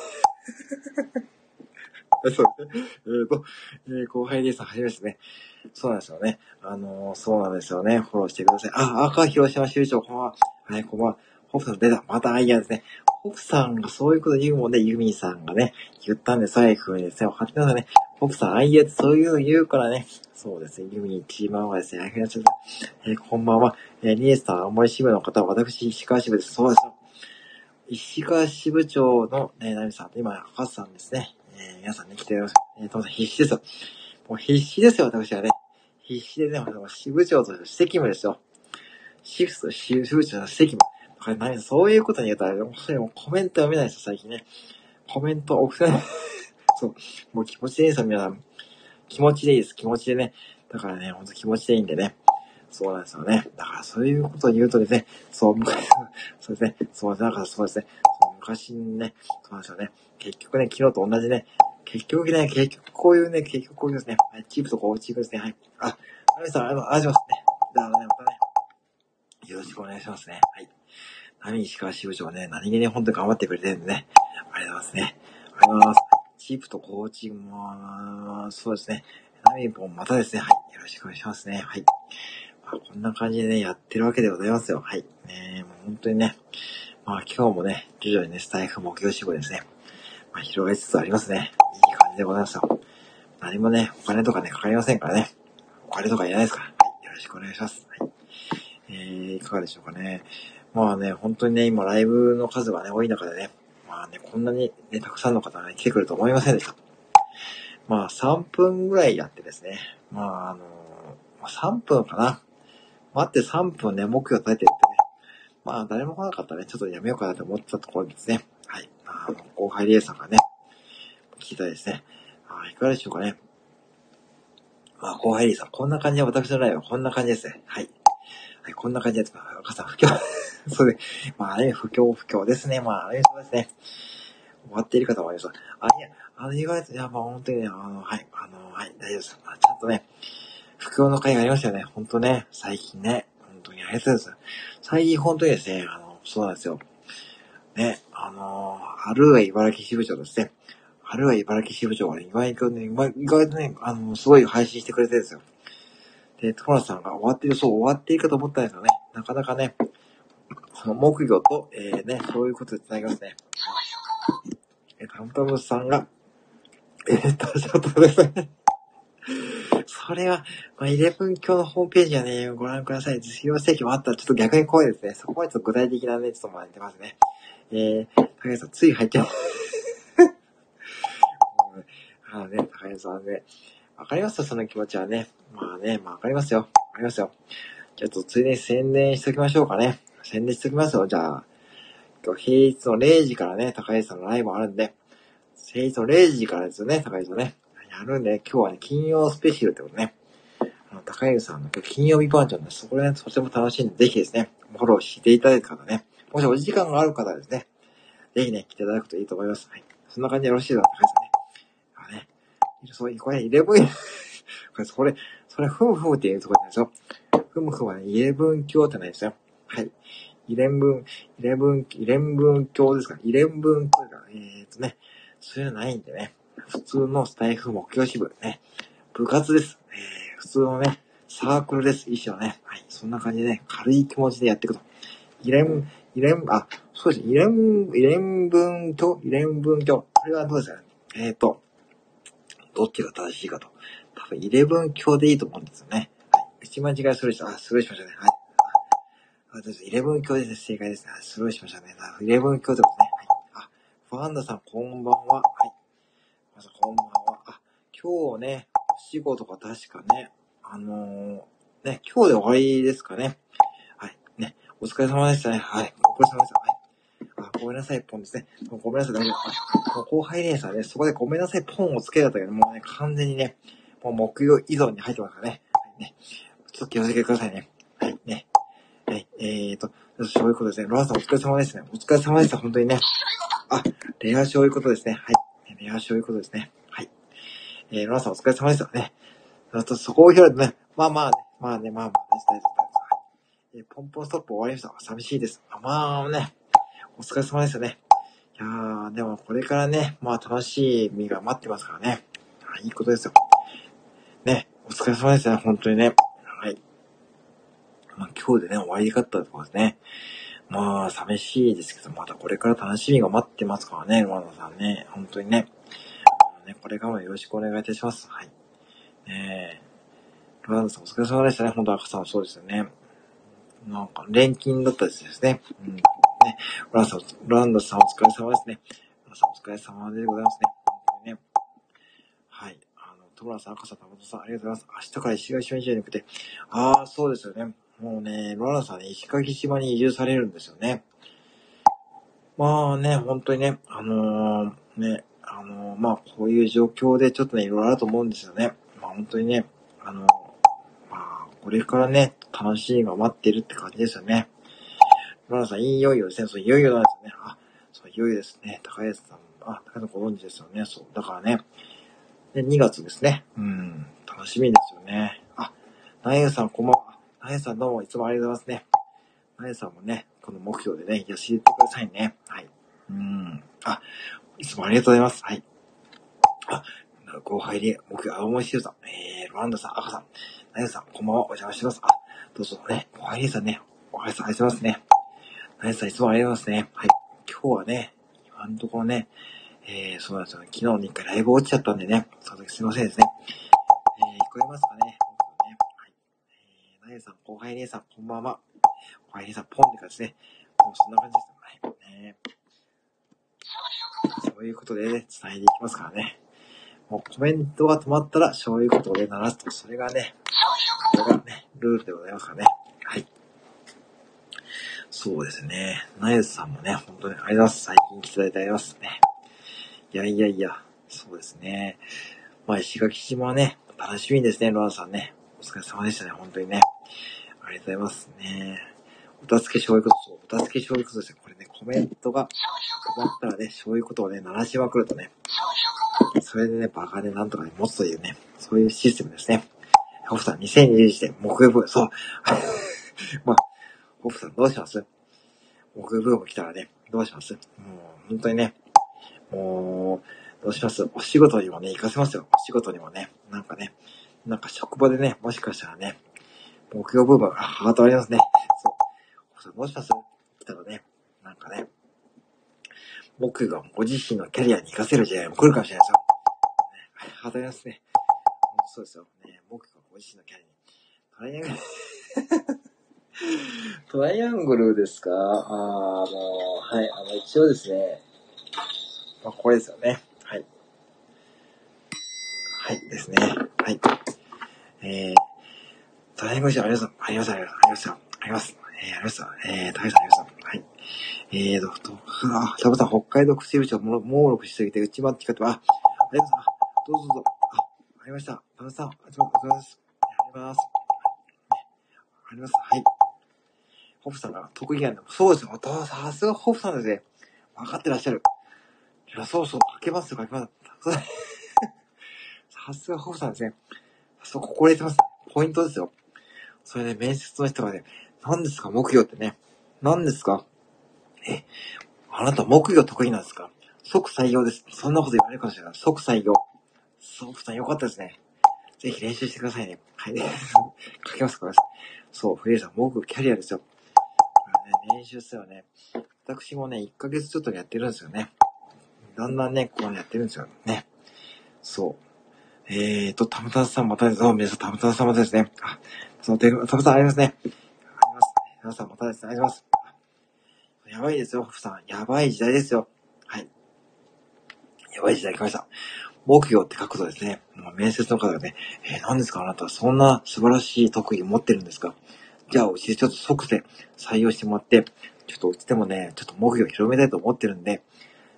そうね。えっ、ー、と、えー、後輩です。はじめですね。そうなんですよね。あのー、そうなんですよね。フォローしてください。あ、赤広島州長、こんばんは。はい、こんばんは。ホフさん出た。またアイデアですね。ホフさんがそういうこと言うもんで、ユミさんがね、言ったんで、そういう風にですね、分かってくださいね。ホフさん、アイデアってそういうの言うからね。そうですね。ユミチーマンはですね、ありがとうございます。え、こんばんは。えー、ニエスさん、青森支部の方、私、石川支部です。そうですよ。石川支部長の、ね、ナミさんと、今、赤さんですね。えー、皆さんね、来てます。えー、当然必死ですよ。もう必死ですよ、私はね。必死でね、支部長として責務ですよ。シフト、支部長の責務。だから何そういうことに言うと、本当にもうコメント読めないですよ、最近ね。コメント送せない。そう。もう気持ちでいいですよ、皆さん。気持ちでいいです、気持ちでね。だからね、ほんと気持ちでいいんでね。そうなんですよね。だからそういうことを言うとですね、そう、昔、そうですね、そう、だからそうですね、そう昔にね、そうなんですよね。結局ね、昨日と同じね、結局ね、結局こういうね、結局こういうですね、はい、チープとこうチープですね、はい。あ、アミさん、あの、ありがとうございますね。だからね、またね、よろしくお願いしますね。はい。ナミ石川支部長ね、何気に本当に頑張ってくれてるんでね、ありがとうございますね。ありがとうございます。チープとコーチングも、そうですね。ナミポンまたですね、はい。よろしくお願いしますね。はい。まあ、こんな感じでね、やってるわけでございますよ。はい。ねもう本当にね、まあ今日もね、徐々にね、スタイフ目標志望ですね。まあ広がりつつありますね。いい感じでございますよ。何もね、お金とかね、かかりませんからね。お金とかいらないですから。はい。よろしくお願いします。はい。えー、いかがでしょうかね。まあね、本当にね、今ライブの数がね、多い中でね、まあね、こんなにね、たくさんの方がね、来てくると思いませんでした。まあ3分ぐらいやってですね、まああの3分かな。待って3分ね、目標立ててってね。まあ、誰も来なかったらね、ちょっとやめようかなと思ってたところですね。はい。あの、後輩リエさんがね、聞いたですね。あいかがでしょうかね。まあ、後輩リエさん、こんな感じで、私のライブはこんな感じですね。はい。はい、こんな感じです。赤さん、不況。そうで、まあ、あれ、不況、不況ですね。まあ、あれ、そうですね。終わっている方もあります。あ、いや、あの、意外と、いや、まあ、本当にね、あの、はい、あの、はい、大丈夫です。まあちゃんとね、不況の会がありましたよね。ほんとね、最近ね。本当にありがとうございます。最近本当にですね、あの、そうなんですよ。ね、あの、あるは茨城支部長ですね。あるは茨城支部長がね、意外とね、意外とね、あの、すごい配信してくれてるんですよ。で、トラさんが終わってる、そう、終わっているかと思ったんですよね。なかなかね、その木魚と、えー、ね、そういうことで繋ぎますね。え、タムタムさんが、えー、と、ちょっとですね。それは、まあ、イレブン教のホームページはね、ご覧ください。実用請求もあったらちょっと逆に怖いですね。そこはちょっと具体的なね、ちょっともらってますね。えー、高橋さん、つい入っちゃう。あのね、高橋さんね。わかりますよ、その気持ちはね。まあね、まあわかりますよ。わかりますよ。じゃ、ちょっとついでに宣伝しときましょうかね。宣伝しときますよ。じゃあ、今日平日の0時からね、高橋さんのライブあるんで、平日の0時からですよね、高橋さんね。やるんで、今日はね、金曜スペシャルってことね。あの、高柳さんの今日金曜日バージョンで、そこでね、とても楽しいんで、ぜひですね、フォローしていただいた方ね、もしお時間がある方ですね、ぜひね、来ていただくといいと思います。はい。そんな感じでよろしいですか、高柳さん。そう、これ、イレブン、これ、それ、それ、ふむふむっていうところなんですよ。ふむふむは、イレブン教ってないですよ。はい。イレンブン、イレブン、イレンブン教ですかイレンブン教か、えー、っとね、そういうのないんでね。普通のスタイフ目標支部ね。部活です。えー、普通のね、サークルです。一緒ね。はい。そんな感じでね、軽い気持ちでやっていくと。イレン、イレン、あ、そうです。イレン、イレン教、イレン教。これはどうですかね？えっ、ー、と、どっちが正しいかと。多分、イレブン教でいいと思うんですよね。はい。打ち間違いする人、あ、スルーしましたね。はい。あ、イレブン教ですね。正解ですね。スルーしましたね。イレブン教ってことね。はい。あ、ファンダさん、こんばんは。はい。さん、こんばんは。あ、今日ね、お仕事が確かね、あのー、ね、今日で終わりですかね。はい。ね、お疲れ様でしたね。はい。お疲れ様でした。はい。あ、ごめんなさい、ポンですね。ごめんなさい、大丈夫。あ、後輩レーサーね、そこでごめんなさい、ポンをつけたんだけど、もうね、完全にね、もう木曜依存に入ってますからね。はい、ね。ちょっと気をつけてくださいね。はい、ね。はい、えーと、そういうことですね。ロアさんお疲れ様ですね。お疲れ様でした、本当にね。あ、レアそういうことですね。はい。いや、そういうことですね。はい。えー、ロナさんお疲れ様でしたね。あと、そこを拾うとね、まあまあね、まあね、まあまあ、大丈夫です。えー、ポンポンストップ終わりました。寂しいです。あまあね、お疲れ様ですよね。いやー、でもこれからね、まあ楽しい身が待ってますからね。あいいことですよ。ね、お疲れ様ですね、本当にね。はい。まあ今日でね、終わりかったところですね。まあ、寂しいですけど、またこれから楽しみが待ってますからね、ロマノさんね。本当にね。ねこれからもよろしくお願いいたします。はい。ねえ。ロマノさんお疲れ様でしたね。本当赤さんそうですよね。なんか、錬金だったですね。うん。ね。ランさん、ランドさんお疲れ様ですね。ロランさんお疲れ様でございますね。本当にね。はい。あの、トムラさん、赤さん、タモトさん、ありがとうございます。明日から石垣島に行くて。ああ、そうですよね。もうね、ロランさんね、石垣島に移住されるんですよね。まあね、本当にね、あのー、ね、あのー、まあこういう状況でちょっとね、いろいろあると思うんですよね。まあ本当にね、あのー、まあこれからね、楽しいが待ってるって感じですよね。ロラさん、いよいよですね、そう、いよいよなんですよね。あ、そう、いよいよですね。高安さん、あ、高安さんご存知ですよね。そう、だからね、で、2月ですね。うん、楽しみですよね。あ、ナイさん、こんばんは。なえさんどうもいつもありがとうございますね。なえさんもね、この目標でね、よし、ってくださいね。はい。うん。あ、いつもありがとうございます。はい。あ、後輩で、目標、青森シルさん、えー、ロランドさん、赤さん、なえさん、こんばんは、お邪魔します。あ、どうぞね、おはようさんね、おはようさんありがとうございますね。ナイスさんいつもありがとうございますね。はい。今日はね、今のところね、えー、そうなんですよ。昨日に一回ライブ落ちちゃったんでね、その時すいませんですね。えー、聞こえますかね？ね。はい。えー、ナイスさん、後輩姉さん、こんばんは。後輩姉さん、ポンって感じですね。もうそんな感じですよ。はい。ねそういうことでね、伝えていきますからね。もうコメントが止まったら、そういうことで鳴らすと、それがね、これがね、ルールでございますからね。そうですね。ナイスさんもね、本当にありがとうございます。最近来ていただいてありがとうございますね。いやいやいや、そうですね。まあ、石垣島はね、楽しみですね、ロアさんね。お疲れ様でしたね、本当にね。ありがとうございますね。お助け醤油こと、お助け醤油ことですね。これね、コメントが止まったらね、そういうことをね、鳴らしまくるとね、それでね、バカでなんとかね、持つというね、そういうシステムですね。ホフさん、2021年、木曜日、そう。まあ、ホフさんどうします？木曜日も来たらね、どうします？もう、本当にね、もう、どうします？お仕事にもね、行かせますよ。お仕事にもね、なんかね、なんか職場でね、もしかしたらね、木曜ブームがハートありますね。そう。ホフさんどうします？来たらね、なんかね、僕がご自身のキャリアに活かせる時代も来るかもしれないですよ。ね、ハートありますね。そうですよ。ね、僕がご自身のキャリアに。トライアングルトライアングルですか？あの、はい、あの、一応ですね、まあ、これですよね。はい。はい、ですね。はい。えー、トライアングルあります。あります、あります、あります。あります。えー、あります。えー、高橋さん、あります。はい。えーと、と、あ、サボさん、北海道口部長、も、もうろくしすぎて、内まってかって、あ、ありがとうございます。どうぞどうぞ。あ、ありました。田中さん、ありがとうございます。あります。あります。はい。ホフさんが得意なんだ。そうですよ。さすがホフさんですね。分かってらっしゃる。いや、そうそう、かけますよ、かけます。さすがホフさんですね。そう、ここ入れてます。ポイントですよ。それで、ね、面接の人がね、何ですか、目標ってね。何ですか？え、あなた木魚得意なんですか？即採用です。そんなこと言われるかもしれない。即採用。ソフさんよかったですね。ぜひ練習してくださいね。はい。書けますかそう、フレイさん、僕、キャリアですよ。練習ですよね。私もね、1ヶ月ちょっとやってるんですよね。だんだんね、こうやってるんですよね。そう。えーと、たむたさんまたです。皆さん、たむたさんまたですね。あ、その、たむたさんありますね。あります。皆さんまたですね。あります。やばいですよ、ふさん。やばい時代ですよ。はい。やばい時代来ました。目標って書くとですね、面接の方がね、えー、何ですかあなたはそんな素晴らしい特技持ってるんですか？じゃあ、うちでちょっと即で採用してもらって、ちょっとうちでもね、ちょっと木魚を広めたいと思ってるんで、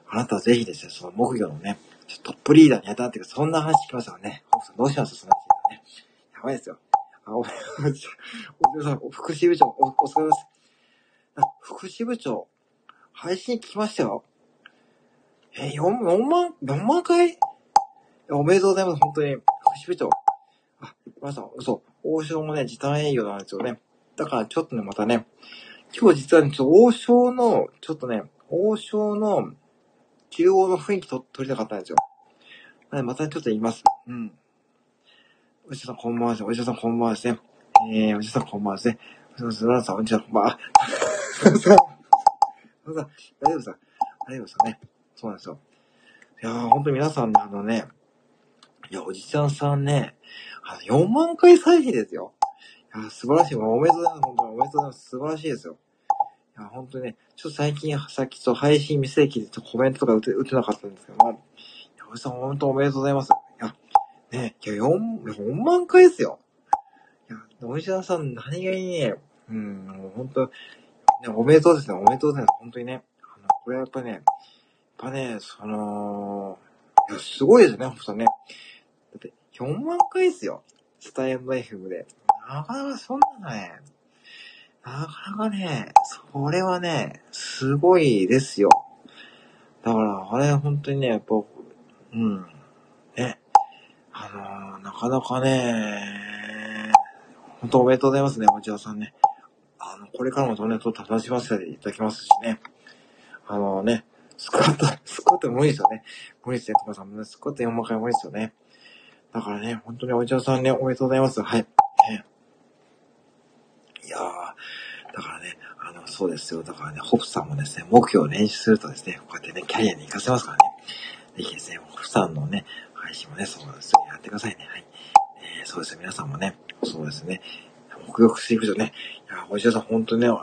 あなたはぜひですね、その木魚のね、トップリーダーにやったっていうか、そんな話聞きますからね。ホさんどうします？その話ね。やばいですよ。あ、お、お、お、さん、福祉部長、お、お疲れです。福祉部長、配信聞きましたよ。え、4、4万、4万回？おめでとうございます、本当に。福祉部長。あ、皆さん、嘘。王将もね、時短営業なんですよね。だからちょっとね、またね、今日実はね、ちょっと王将の、ちょっとね、王将の中央の雰囲気と取りたかったんですよ。またちょっと言います。うん。おじさんこんばんはです。おじさんこんばんはですね。えー、おじさんこんばんはですね。おじさん、さん、おじさんこんばんは。おじさん、大丈夫ですか？大丈夫ですかね？そうなんですよ。いやー、ほんと皆さんね、あのね、いや、おじちゃんさんね、あの、4万回再生ですよ。や、素晴らしい。おめでとうございます。本当におめでとうございます。素晴らしいですよ。いや、本当にね、ちょっと最近、さっきちょっと配信未正規でちょっとコメントとか打て打てなかったんですけども、いや、おじさん本当おめでとうございます。いや、ね、いや、4、4万回ですよ。いや、おじさん何気にね、うん、もう本当、ね、おめでとうですね。おめでとうございます。本当にね。あの、これはやっぱね、やっぱね、その、いや、すごいですね、ほんとね。だって、4万回ですよ。スタイル FM で。なかなかそんなのね、なかなかね、それはね、すごいですよ。だから、あれ、本当にね、やっぱ、うん、ね、あのー、なかなかね、本当おめでとうございますね、町田さんね。あの、これからもそね、と楽しませていただきますしね。あのね、スクワット、スクワット無理ですよね。無理ですね、トマさん。スクワット4万回無理ですよね。だからね、本当にお茶さんね、おめでとうございます。はい。ねそうですよ。だからね、ホプさんもですね、目標を練習するとですね、こうやってね、キャリアに活かせますからね。ぜひですね、ホプさんのね、配信もね、そうですよ。やってくださいね。はい。えー、そうですよ。皆さんもね、そうですね。目標していくとね、いや、お医者さん本当ね、お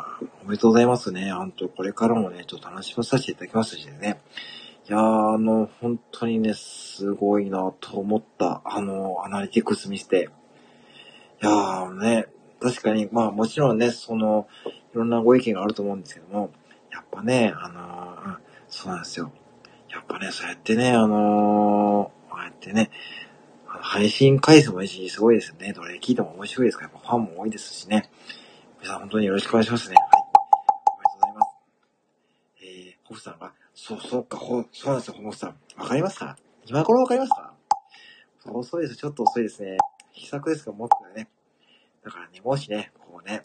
めでとうございますね。本当これからもね、ちょっと楽しまさせていただきますしね。いや、あの、本当にね、すごいなと思った、あの、アナリティクス見せて。いやーね、確かに、まあもちろんね、その、いろんなご意見があると思うんですけども、やっぱね、あのー、そうなんですよ。やっぱね、そうやってね、あのー、こうやってね、配信回数もいいし、すごいですね。どれ聞いても面白いですから、やっぱファンも多いですしね。皆さん本当によろしくお願いしますね。はい。ありがとうございます。えー、ホフさんが、そう、そうか、ほ、そうなんですよ、ホフさん。わかりますか今頃わかりますか遅いです。ちょっと遅いですね。秘策ですが、もっとね。だからね、もしね、こうね、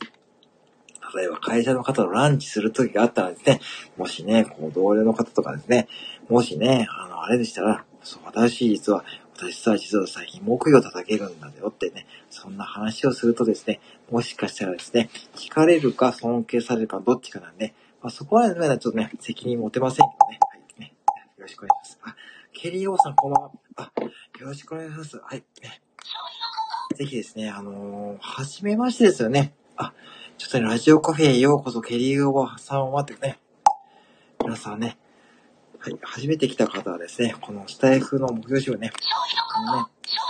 例えば会社の方とランチする時があったらですね、もしね、こう同僚の方とかですね、もしね、あの、あれでしたら、そう、私実は、私さ、実は最近木魚叩けるんだよってね、そんな話をするとですね、もしかしたらですね、聞かれるか尊敬されるかどっちかなんで、まあ、そこはね、ちょっとね、責任持てませんけどね。はい、ね。よろしくお願いします。あ、ケリーオーさんこんばんは。あ、よろしくお願いします。はい。ね、ぜひですね、あのー、はじめましてですよね。あ、ちょっとね、ラジオカフェへようこそ、ケリーおばさんはってね。皆さんね、はい、初めて来た方はですね、このスタイフの目標集をね、ね、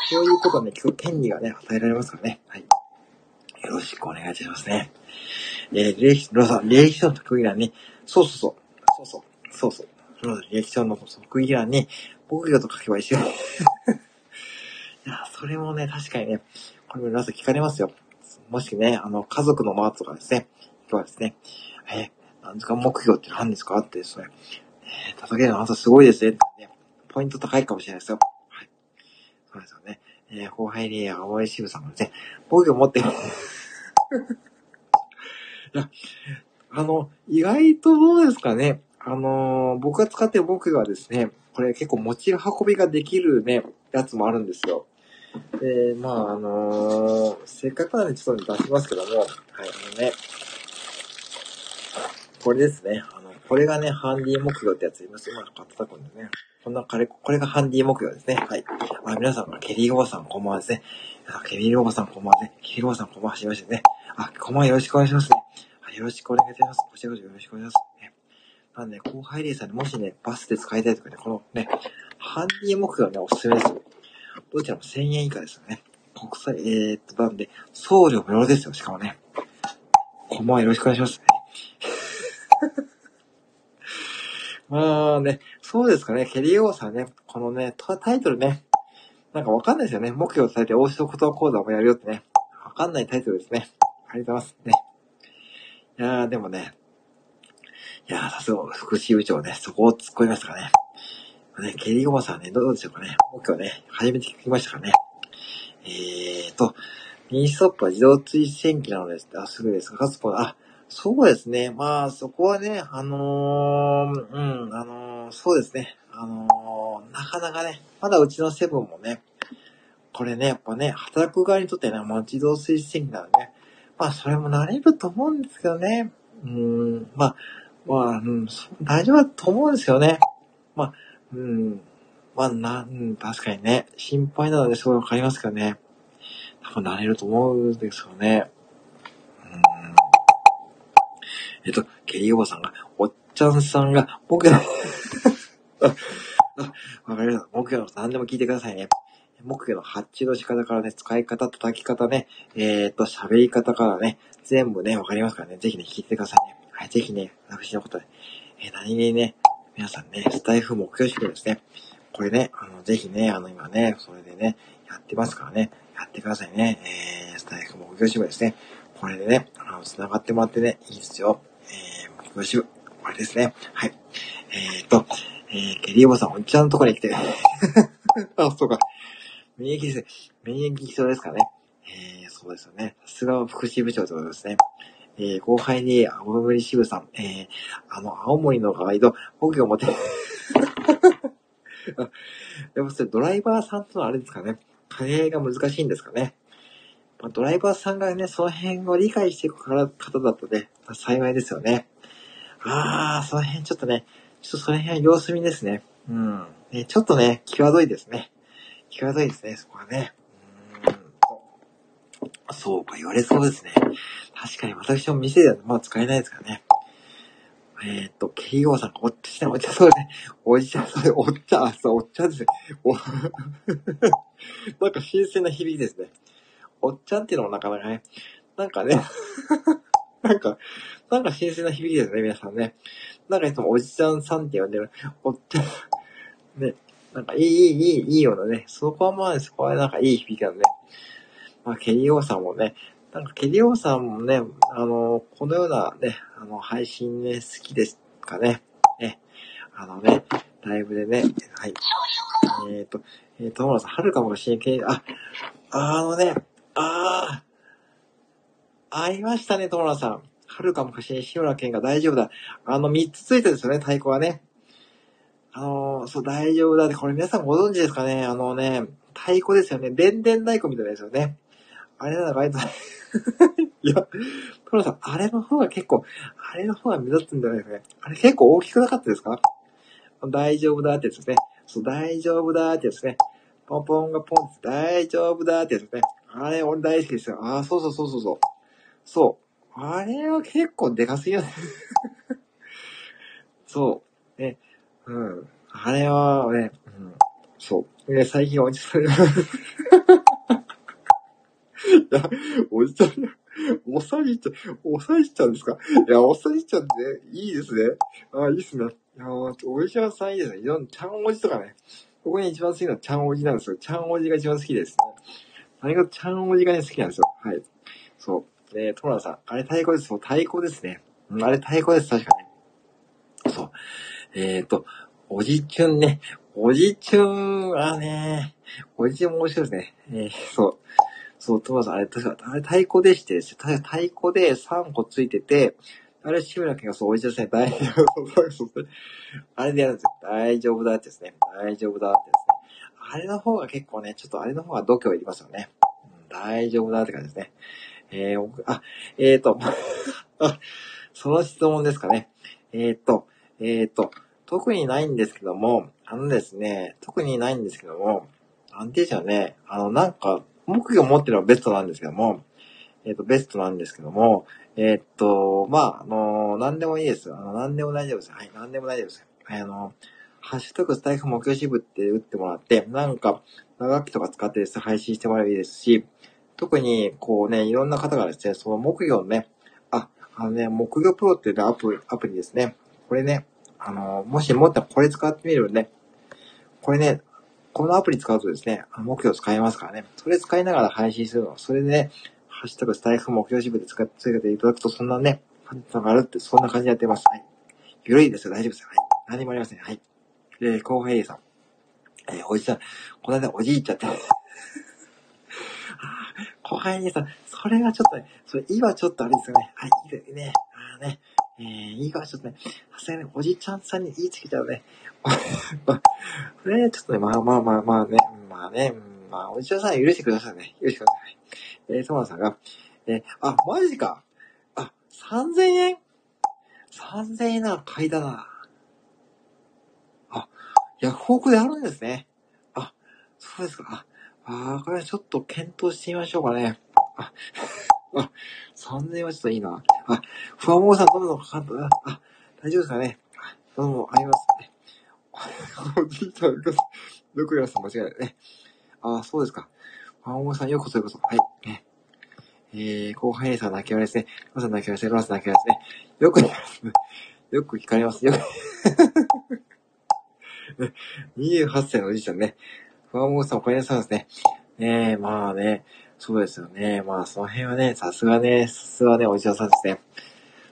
そういうことね、聞く権利がね、与えられますからね。はい。よろしくお願いいたしますね。えー、歴史、ロさん、歴史の得意欄に、そうそうそう、そうそう、そうそう、ロさん、歴史の得意欄に、僕がと書けば一緒。いや、それもね、確かにね、これ皆さん聞かれますよ。もしね、あの、家族のマークとかですね、今日はですね、えー、なんですか、目標って何ですかってですね、えー、叩けるのあなたすごいですね、ってね、ポイント高いかもしれないですよ。はい。そうですよね。えー、後輩に青い渋さんがですね、僕が持って。いや、あの、意外とどうですかね。あのー、僕が使ってる僕がですね、これ結構持ち運びができるね、やつもあるんですよ。で、まあ、あのー、せっかくなんでちょっと出しますけども、はい、あのね、これですね。あの、これがね、ハンディ目標ってやついます。今買ってたくんでね。こんな、これ、これがハンディ目標ですね。はい。あ、皆さん、ケリーおばさん、こんばんはですね。ケリーおばさん、こんばんはね。ケリーおばさん、こんばんは、しましてね。あ、こんばんは、よろしくお願いしますね。よろしくお願いいたします。こちらこそよろしくお願いします。ね、なんで、後輩レーサーにもしね、バスで使いたいとかね、このね、ハンディ目標ね、おすすめです。どちらも1000円以下ですよね。国際、えー、っと、なんで、送料無料ですよ、しかもね。こんばんは、よろしくお願いします。まあね、そうですかね、ケリーオーさんね、このね、タイトルね、なんかわかんないですよね。目標を伝えて、大城言葉講座もやるよってね。わかんないタイトルですね。ありがとうございます。ね。いやー、でもね、いやー、さすが福祉部長ね、そこを突っ込みましたかね。ね、ケリーゴマさんね、どうでしょうかね。僕はね、初めて聞きましたからね。えーと、ミニストップは自動追跡機なのです。あ、すぐですか。かつこ、あ、そうですね。まあ、そこはね、あのー、うん、あのー、そうですね。あのー、なかなかね、まだうちのセブンもね、これね、やっぱね、働く側にとってね、まあ、自動推薦機なので、ね、まあ、それも慣れると思うんですけどね。うん、まあ、まあ、うん、大丈夫だと思うんですよね。まあ、うん。まあ、な、うん、確かにね、心配なのですごいわかりますけどね。多分慣れると思うんですよね。うん。えっと、ケリーおばさんが、おっちゃんさんが、僕の あ、わかりました。僕の何でも聞いてくださいね。木魚の発注の仕方からね、使い方、叩き方ね、えー、っと、喋り方からね、全部ね、わかりますからね、ぜひね、聞いてくださいね。はい、ぜひね、私のことで、えー、何にね、皆さんね、スタイフ目標宿ですね。これね、あの、ぜひね、あの、今ね、それでね、やってますからね、やってくださいね。えー、スタイフ目標支部ですね。これでね、あの、繋がってもらってね、いいですよ。えー、目標支部。これですね。はい。えー、っと、えー、ケリーボさん、おっちゃんのところに来て。あ、そうか。免疫ですね。免疫必要ですからね。えー、そうですよね。さすが福祉部長ということですね。えー、後輩に、青森支部さん、えー、あの、青森のガイド、僕が持って でもそれドライバーさんとのあれですかね。兼ね合いが難しいんですかね。まあ、ドライバーさんがね、その辺を理解していく方だとね、まあ、幸いですよね。あー、その辺ちょっとね、ちょっとその辺は様子見ですね。うん。ね、ちょっとね、際どいですね。際どいですね、そこはね。うん。そうか、言われそうですね。確かに私も店ではまあ使えないですからね。えー、っと、ケイオーさん、おっちゃん、おっちゃん、そうね。おじちゃん、それ、おっちゃん、そう、おっちゃんですね。お なんか新鮮な響きですね。おっちゃんっていうのもなかなかね、なんかね なんか、なんか新鮮な響きですね、皆さんね。なんかいつもおじちゃんさんって呼んでる、おっちゃん、ね、なんかいい、いい、いい、いいようなね、そこはまあ、そこはなんかいい響きなんで、ね。まあ、ケリオーさんもね、なんかケリオさんもね、あの、このようなね、あの、配信ね、好きですかね。ね、あのね、ライブでね、はい。えっ、ー、と、えっ、ー、と、友野さん、はるかもしれんけあ、あのね、ああ、ありましたね、友野さん。はるかもしれん、日村健が大丈夫だ。あの、三つついてるんですよね、太鼓はね。あの、そう、大丈夫だって、これ皆さんご存知ですかねあのね、太鼓ですよね。でんでん太鼓みたいなですよね。あれなんかあいつ、いや、トロさん、あれの方が結構、あれの方が目立つんじゃないですかね。あれ結構大きくなかったですか？大丈夫だってやつですね。そう、大丈夫だってやつね。ポンポンがポンって、大丈夫だってやつね。あれ、俺大好きですよ。ああ、そうそうそうそうそう。そう。あれは結構でかすぎよね。そう。ね。うん。あれはね、うん。そう。ね、最近落ち着いいや、おじちゃん、おさじちゃん、おさじちゃんですか？いや、おさじちゃんっていいですね。あ、いいっすね。いや、おじちゃんさんいいですね。いろんな、ちゃんおじとかね。ここに一番好きなのはちゃんおじなんですよ。ちゃんおじが一番好きですね。何がちゃんおじがね、好きなんですよ。はい。そう。で、トラさん、あれ太鼓です。そう、太鼓ですね。あれ太鼓です、確かね。そう。えっ、ー、と、おじちゅんね。おじちゅんはね、おじちゅん面白いですね。えー、そう。そう、トマさん、あれ、確か、あれ太鼓でしてです太鼓で3個ついてて、あれ、志村けんがそう、おいしいですね。大丈夫。あれでやるんですよ。大丈夫だってですね。大丈夫だってですね。あれの方が結構ね、ちょっとあれの方が度胸いりますよね。うん、大丈夫だって感じですね。えー、あ、えーと、その質問ですかね。えーと、えーと、特にないんですけども、あのですね、特にないんですけども、なんていうんでしょうね、あの、なんか、木魚を持ってるのはベストなんですけども、えっ、ー、と、ベストなんですけども、えっ、と、まあ、あの、何でもいいです。あの、何でも大丈夫です。はい、何でも大丈夫です。はい、あの、ハッシュタグスタイフ目標支部って打ってもらって、なんか、長きとか使ってです配信してもらえばいいですし、特に、こうね、いろんな方がですね、その木魚をね、あ、あのね、木魚プロっていうアプリ、アプリですね。これね、あの、もし持ったらこれ使ってみるね。これね、このアプリ使うとですね、目標使えますからね。それ使いながら配信するの。それでね、ハッシュタグスタイフ目標支部で使って、つけていただくと、そんなね、感じがあるって、そんな感じでやってます。はい。ゆるいですよ。大丈夫ですよ。はい。何もありません。はい。えー、後輩さん。えー、おじさん。この間おじいちゃって。後輩さん、それはちょっとね、それ、今ちょっとあれですよね。はい、いいですね。あね。えー、いいかちょっとね、さすがにおじちゃんさんに言いつけちゃうね。これ、ちょっとね、まあまあまあまあね、まあね、まあ、おじちゃんさん許してくださいね。許してください。えー、トマさんが、えー、あ、マジか。あ、3000円 ?3000 円なら買いだな。あ、ヤフオクであるんですね。あ、そうですか。あ、あこれはちょっと検討してみましょうかね。あ、あ、3000円はちょっといいな。あ、ふわももさんどんどんかかったな。あ、大丈夫ですかね。どうもありますね。おじいちゃん、ルクラさん間違いないね。あ、そうですか。ファンオさんようこそようこそ。はい。ね、えー、後輩さん泣き笑いですね。ロさん泣き笑いですね。ロさん泣き笑いですね。よく、よく聞かれます。よく、28歳のおじいちゃんね。ファンオさんおかえりなさいですね。ねえ、まあね。そうですよね。まあ、その辺はね、さすがね、さすがね、おじさんですね。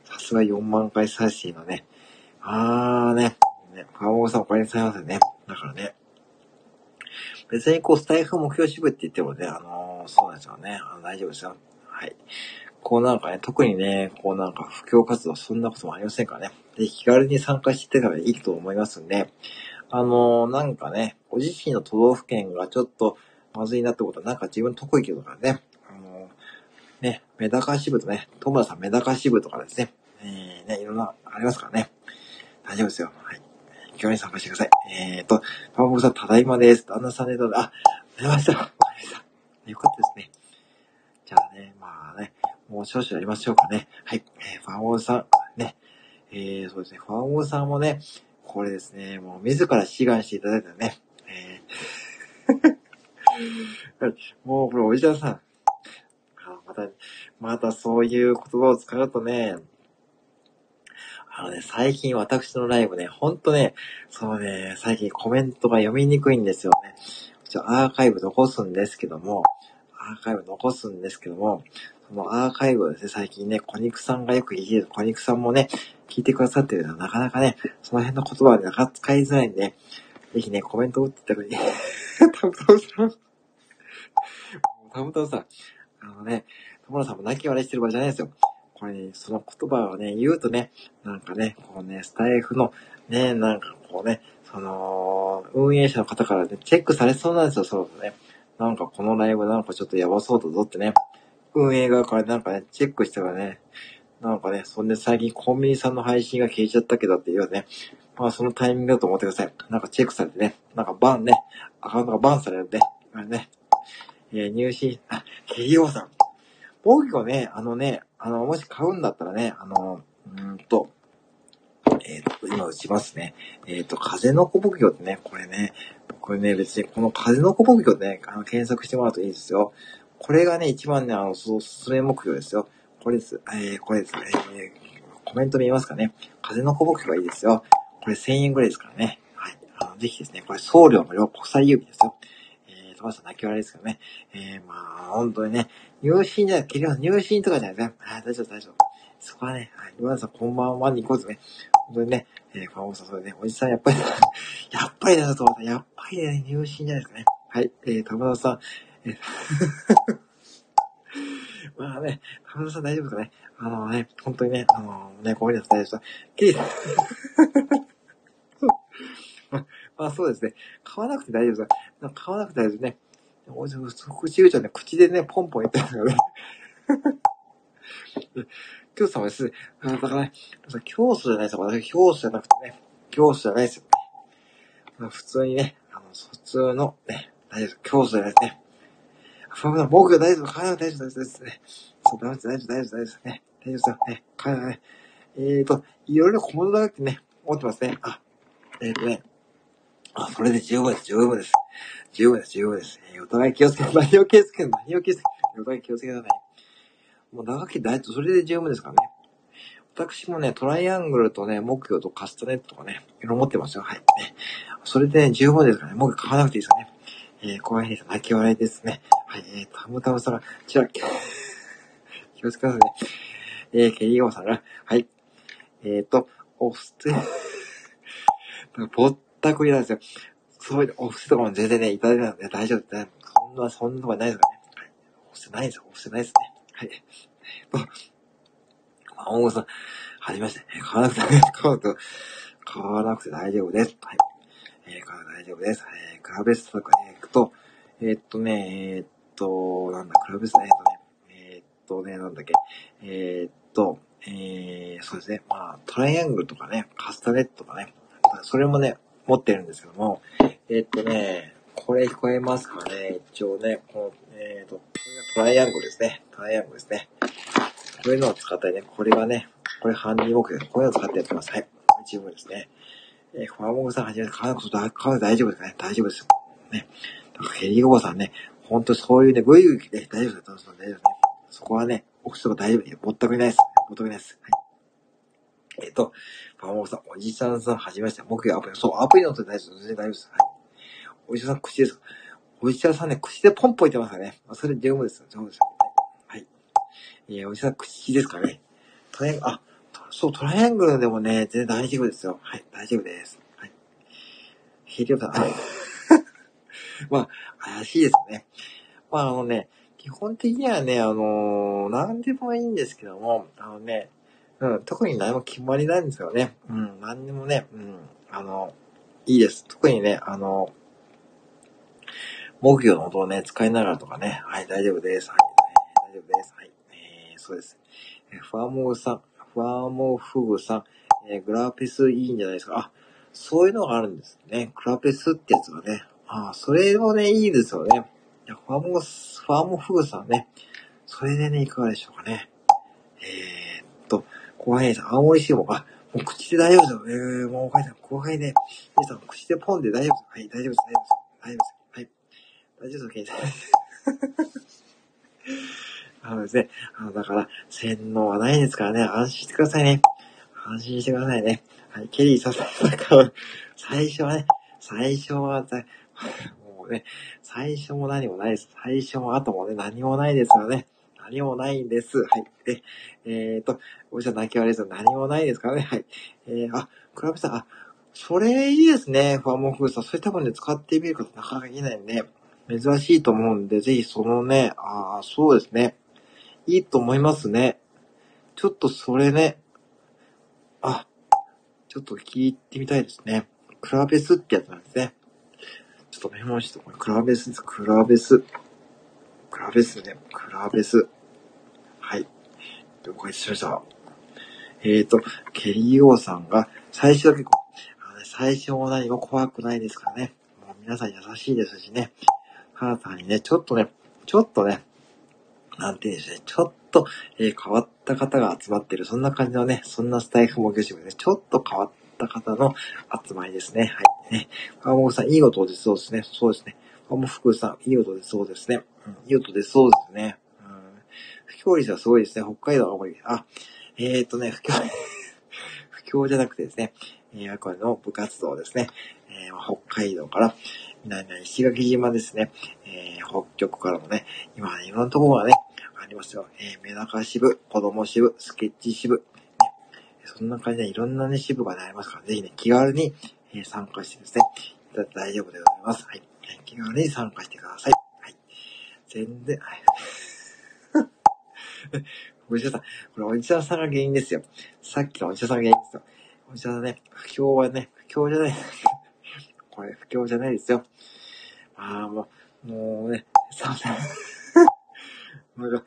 さすが4万回再生のね。あーね、ね、ファンオさんおかえりなさいますよね。だからね。別にこう、スタイフ目標支部って言ってもね、あのー、そうなんですよね。あの大丈夫ですよ。はい。こうなんかね、特にね、こうなんか布教活動、そんなこともありませんからね。で、気軽に参加してたらいいと思いますんで、あのー、なんかね、ご自身の都道府県がちょっとまずいなってことは、なんか自分得意とかね、あの、ね、メダカ支部とね、トムラさんメダカ支部とかですね、えー、ね、いろんな、ありますからね。大丈夫ですよ。はい。今日に参加してください。えーと、パワボさん、ただいまです。旦那さんでどうあ、ありました。わかりました。よかったですね。じゃあね、まあね、もう少々やりましょうかね。はい。えー、ファンオーさん、ね。えー、そうですね、ファンオーさんもね、これですね、もう自ら志願していただいたね。えー、もうこれおじちゃんさん。また、またそういう言葉を使うとね、あのね、最近私のライブね、ほんとね、そうね、最近コメントが読みにくいんですよね。一応アーカイブ残すんですけども、アーカイブ残すんですけども、そのアーカイブをですね、最近ね、小肉さんがよく聞いてる、小肉さんもね、聞いてくださってるのはなかなかね、その辺の言葉でなかなか使いづらいんで、ぜひね、コメント打っていただいて、タムタムさん、タムタムさん、あのね、友野さんも泣き笑いしてる場合じゃないですよ。これね、その言葉をね、言うとね、なんかね、こうね、スタイフの、ね、なんかこうね、その、運営者の方からね、チェックされそうなんですよ、そうね。なんかこのライブなんかちょっとやばそうだぞってね、運営側からなんかね、チェックしたらね、なんかね、そんで最近コンビニさんの配信が消えちゃったけどっていうね、まあそのタイミングだと思ってください。なんかチェックされてね、なんかバンね、アカウントがバンされるんで、あれね、え、入信、あ、ケリオさん。僕がね、あのね、あの、もし買うんだったらね、あの、うんと、えっ、ー、と、今打ちますね。えっ、ー、と、風の子牧業ってね、これね、これね、別にこの風の子牧業ってね、あの、検索してもらうといいですよ。これがね、一番ね、あの、おすすめ目標ですよ。これです。えー、これです。えー、コメント見えますかね？風の子牧業がいいですよ。これ1000円ぐらいですからね。はい。あの、ぜひですね、これ送料無料国際郵便ですよ。ました泣き笑いですけどね。えー、まあ、本当にね、入信じゃない、結局入信とかじゃないですね。はい、大丈夫、大丈夫。そこはね、はい、岩田さんこんばんはに行こうですね。本当にね、えー、ファンオさん、それね、おじさんやっぱり、やっぱりだなと思った。やっぱりね、入信じゃないですかね。はい、えー、玉田さん、えーまあね、玉田さん大丈夫ですかね。あのね、本当にね、あの、ね、ごめんなさい、大丈夫ですか。まあそうですね。買わなくて大丈夫ですか。買わなくて大丈夫ですね。おじ口言うとね、口でね、ポンポン言ってるからね。教祖様です。だからね、教祖じゃないですよ。私、教祖じゃなくてね、教祖じゃないですよ、ね。普通にね、あの、普通のね、大丈夫です。教祖じゃないですね。僕が大丈夫、買わなくて大丈夫ですね。そう、大丈夫、大丈夫、大丈夫、大丈夫ですね。大丈夫ですよ。ね、買わなね。えーと、いろいろ小物だってね、思ってますね。あ、えーとね、あ、それで十分です、十分です。十分です、十分です。えー、お互い気をつけて、何を気をつけて、何を気をつけて、お互い気をつけてください。もう長き大と、それで十分ですからね。私もね、トライアングルとね、木魚とカスタネットとかね、いろいろ持ってますよ。はい。ね、それで、ね、十分ですからね、木魚買わなくていいですかね。えー、怖いです。泣き笑いですね。はい、えー、たむたむさん、ちら、気をつけてくださいね。えー、ケリーゴーさんが、はい。えーと、おすて、ぼったくりなんですよ。そういう、お布施とかも全然ね、いただいたので大丈夫ですね。そんな、そんなことないですからね。はい。お布施ないですよ。お布施ないですね。はい。えっと、まあ、大さん、はじめまして。買わなくて、買わなくて、買わなくて大丈夫です。はい。えー、買わなくて大丈夫です。えー、クラブスとかね、と、え、っとね、え、っと、なんだ、クラブス、えー、っとね、え、っとね、なんだっけ、え、っと、えー、そうですね。まあ、トライアングルとかね、カスタネットとかね、それもね、持ってるんですけども、えっとね、これ聞こえますかね一応ね、この、えっ、ー、と、トライアングルですね。トライアングルですね。こういうのを使ったりね、これがね、これハンディボックスで、こういうのを使ってやってます。はい。一部ですね。えー、ファーモグさんはじめ、買わなくて大丈夫ですかね大丈夫ですよ。ね。ヘリゴボさんね、ほんとそういうね、グイグイね、大丈夫です。大丈夫です。そこはね、奥とか大丈夫です。ぼったくりないです。ぼったくりないです。はい。えっ、と、パワモさん、おじさんさん、はじめまして。僕がアプリ、そう、アプリの音大丈夫です。全然大丈夫です。はい。おじさん、口です。おじさんね、口でポンポン言ってますからね。それ十分です。十分です。はい。いや、おじさん、口ですからね。トライアングル、あ、そう、トライアングルでもね、全然大丈夫ですよ。はい、大丈夫です。はい。ヘリオさん、あ、まあ、怪しいですね。まあ、あのね、基本的にはね、あのー、何でもいいんですけども、あのね、うん、特に何も決まりないんですよね。うん、何にもね、うん、あの、いいです。特にね、あの、木魚の音をね、使いながらとかね、はい、大丈夫です。はい、大丈夫です。はい。えーそうです。えファーモーさん、ファーモフグさん、えー、グラペスいいんじゃないですか。あ、そういうのがあるんですね。グラペスってやつがね。あそれもね、いいですよね。いやファーモ、ファーモフグさんね。それでね、いかがでしょうかね。えー、っと、後輩さん、青森市も、あ、もう口で大丈夫ですよ。えー、もう後輩さん、後輩ね、皆さん、口でポンで大丈夫です。はい、大丈夫です、大丈夫です。大丈夫です。はい。大丈夫です、ケイさん。あのですね、あの、だから、洗脳はないですからね、安心してくださいね。安心してくださいね。はい、ケリーさん、だから、最初はね、最初は、もうね、最初も何もないです。最初も後もね、何もないですからね。何もないんです。はい。で、えっ、ー、と、おじさん泣き笑いです。何もないですからね。はい。えー、あ、クラブさん、あ、それいいですね。ファーモフーさん。それ多分ね、使ってみることなかなかいないんで、珍しいと思うんで、ぜひそのね、ああ、そうですね。いいと思いますね。ちょっとそれね、あ、ちょっと聞いてみたいですね。クラベスってやつなんですね。ちょっとメモして、これクラベスです。クラベス。クラベスね。クラベス。はい。了解しました？えっ、ー、と、ケリーオーさんが、最初だけこう、最初も何も怖くないですからね。もう皆さん優しいですしね。母さんにね、ちょっとね、ちょっとね、なんて言うんでしょうね、ちょっと、えー、変わった方が集まってる、そんな感じのね、そんなスタイフも業種がね、ちょっと変わった方の集まりですね。はい。ね。ファーモさん、いい音でそうですね。そうですね。ファーモフクさん、いい音でそうですね。うん、いい音でそうですね。うん。不況率はすごいですね。北海道、青森。あ、えーとね、不況、不況じゃなくてですね、えー、これの部活動ですね。えー、北海道から、南の石垣島ですね。えー、北極からもね、今、いろんなところがね、ありますよ。えー、メダカ支部、子供支部、スケッチ支部、そんな感じでいろんなね、支部が、ありますから、ぜひね、気軽に、えー、参加してですね、いただ大丈夫でございます。はい。気軽に参加してください。はい。全然、はい。お医者さん、これお医者さんが原因ですよ。さっきのお医者さんが原因ですよ。お医者さんね、不況はね、不況じゃない。これ不況じゃないですよ。ああ、もう、もうね、さあ、なんか、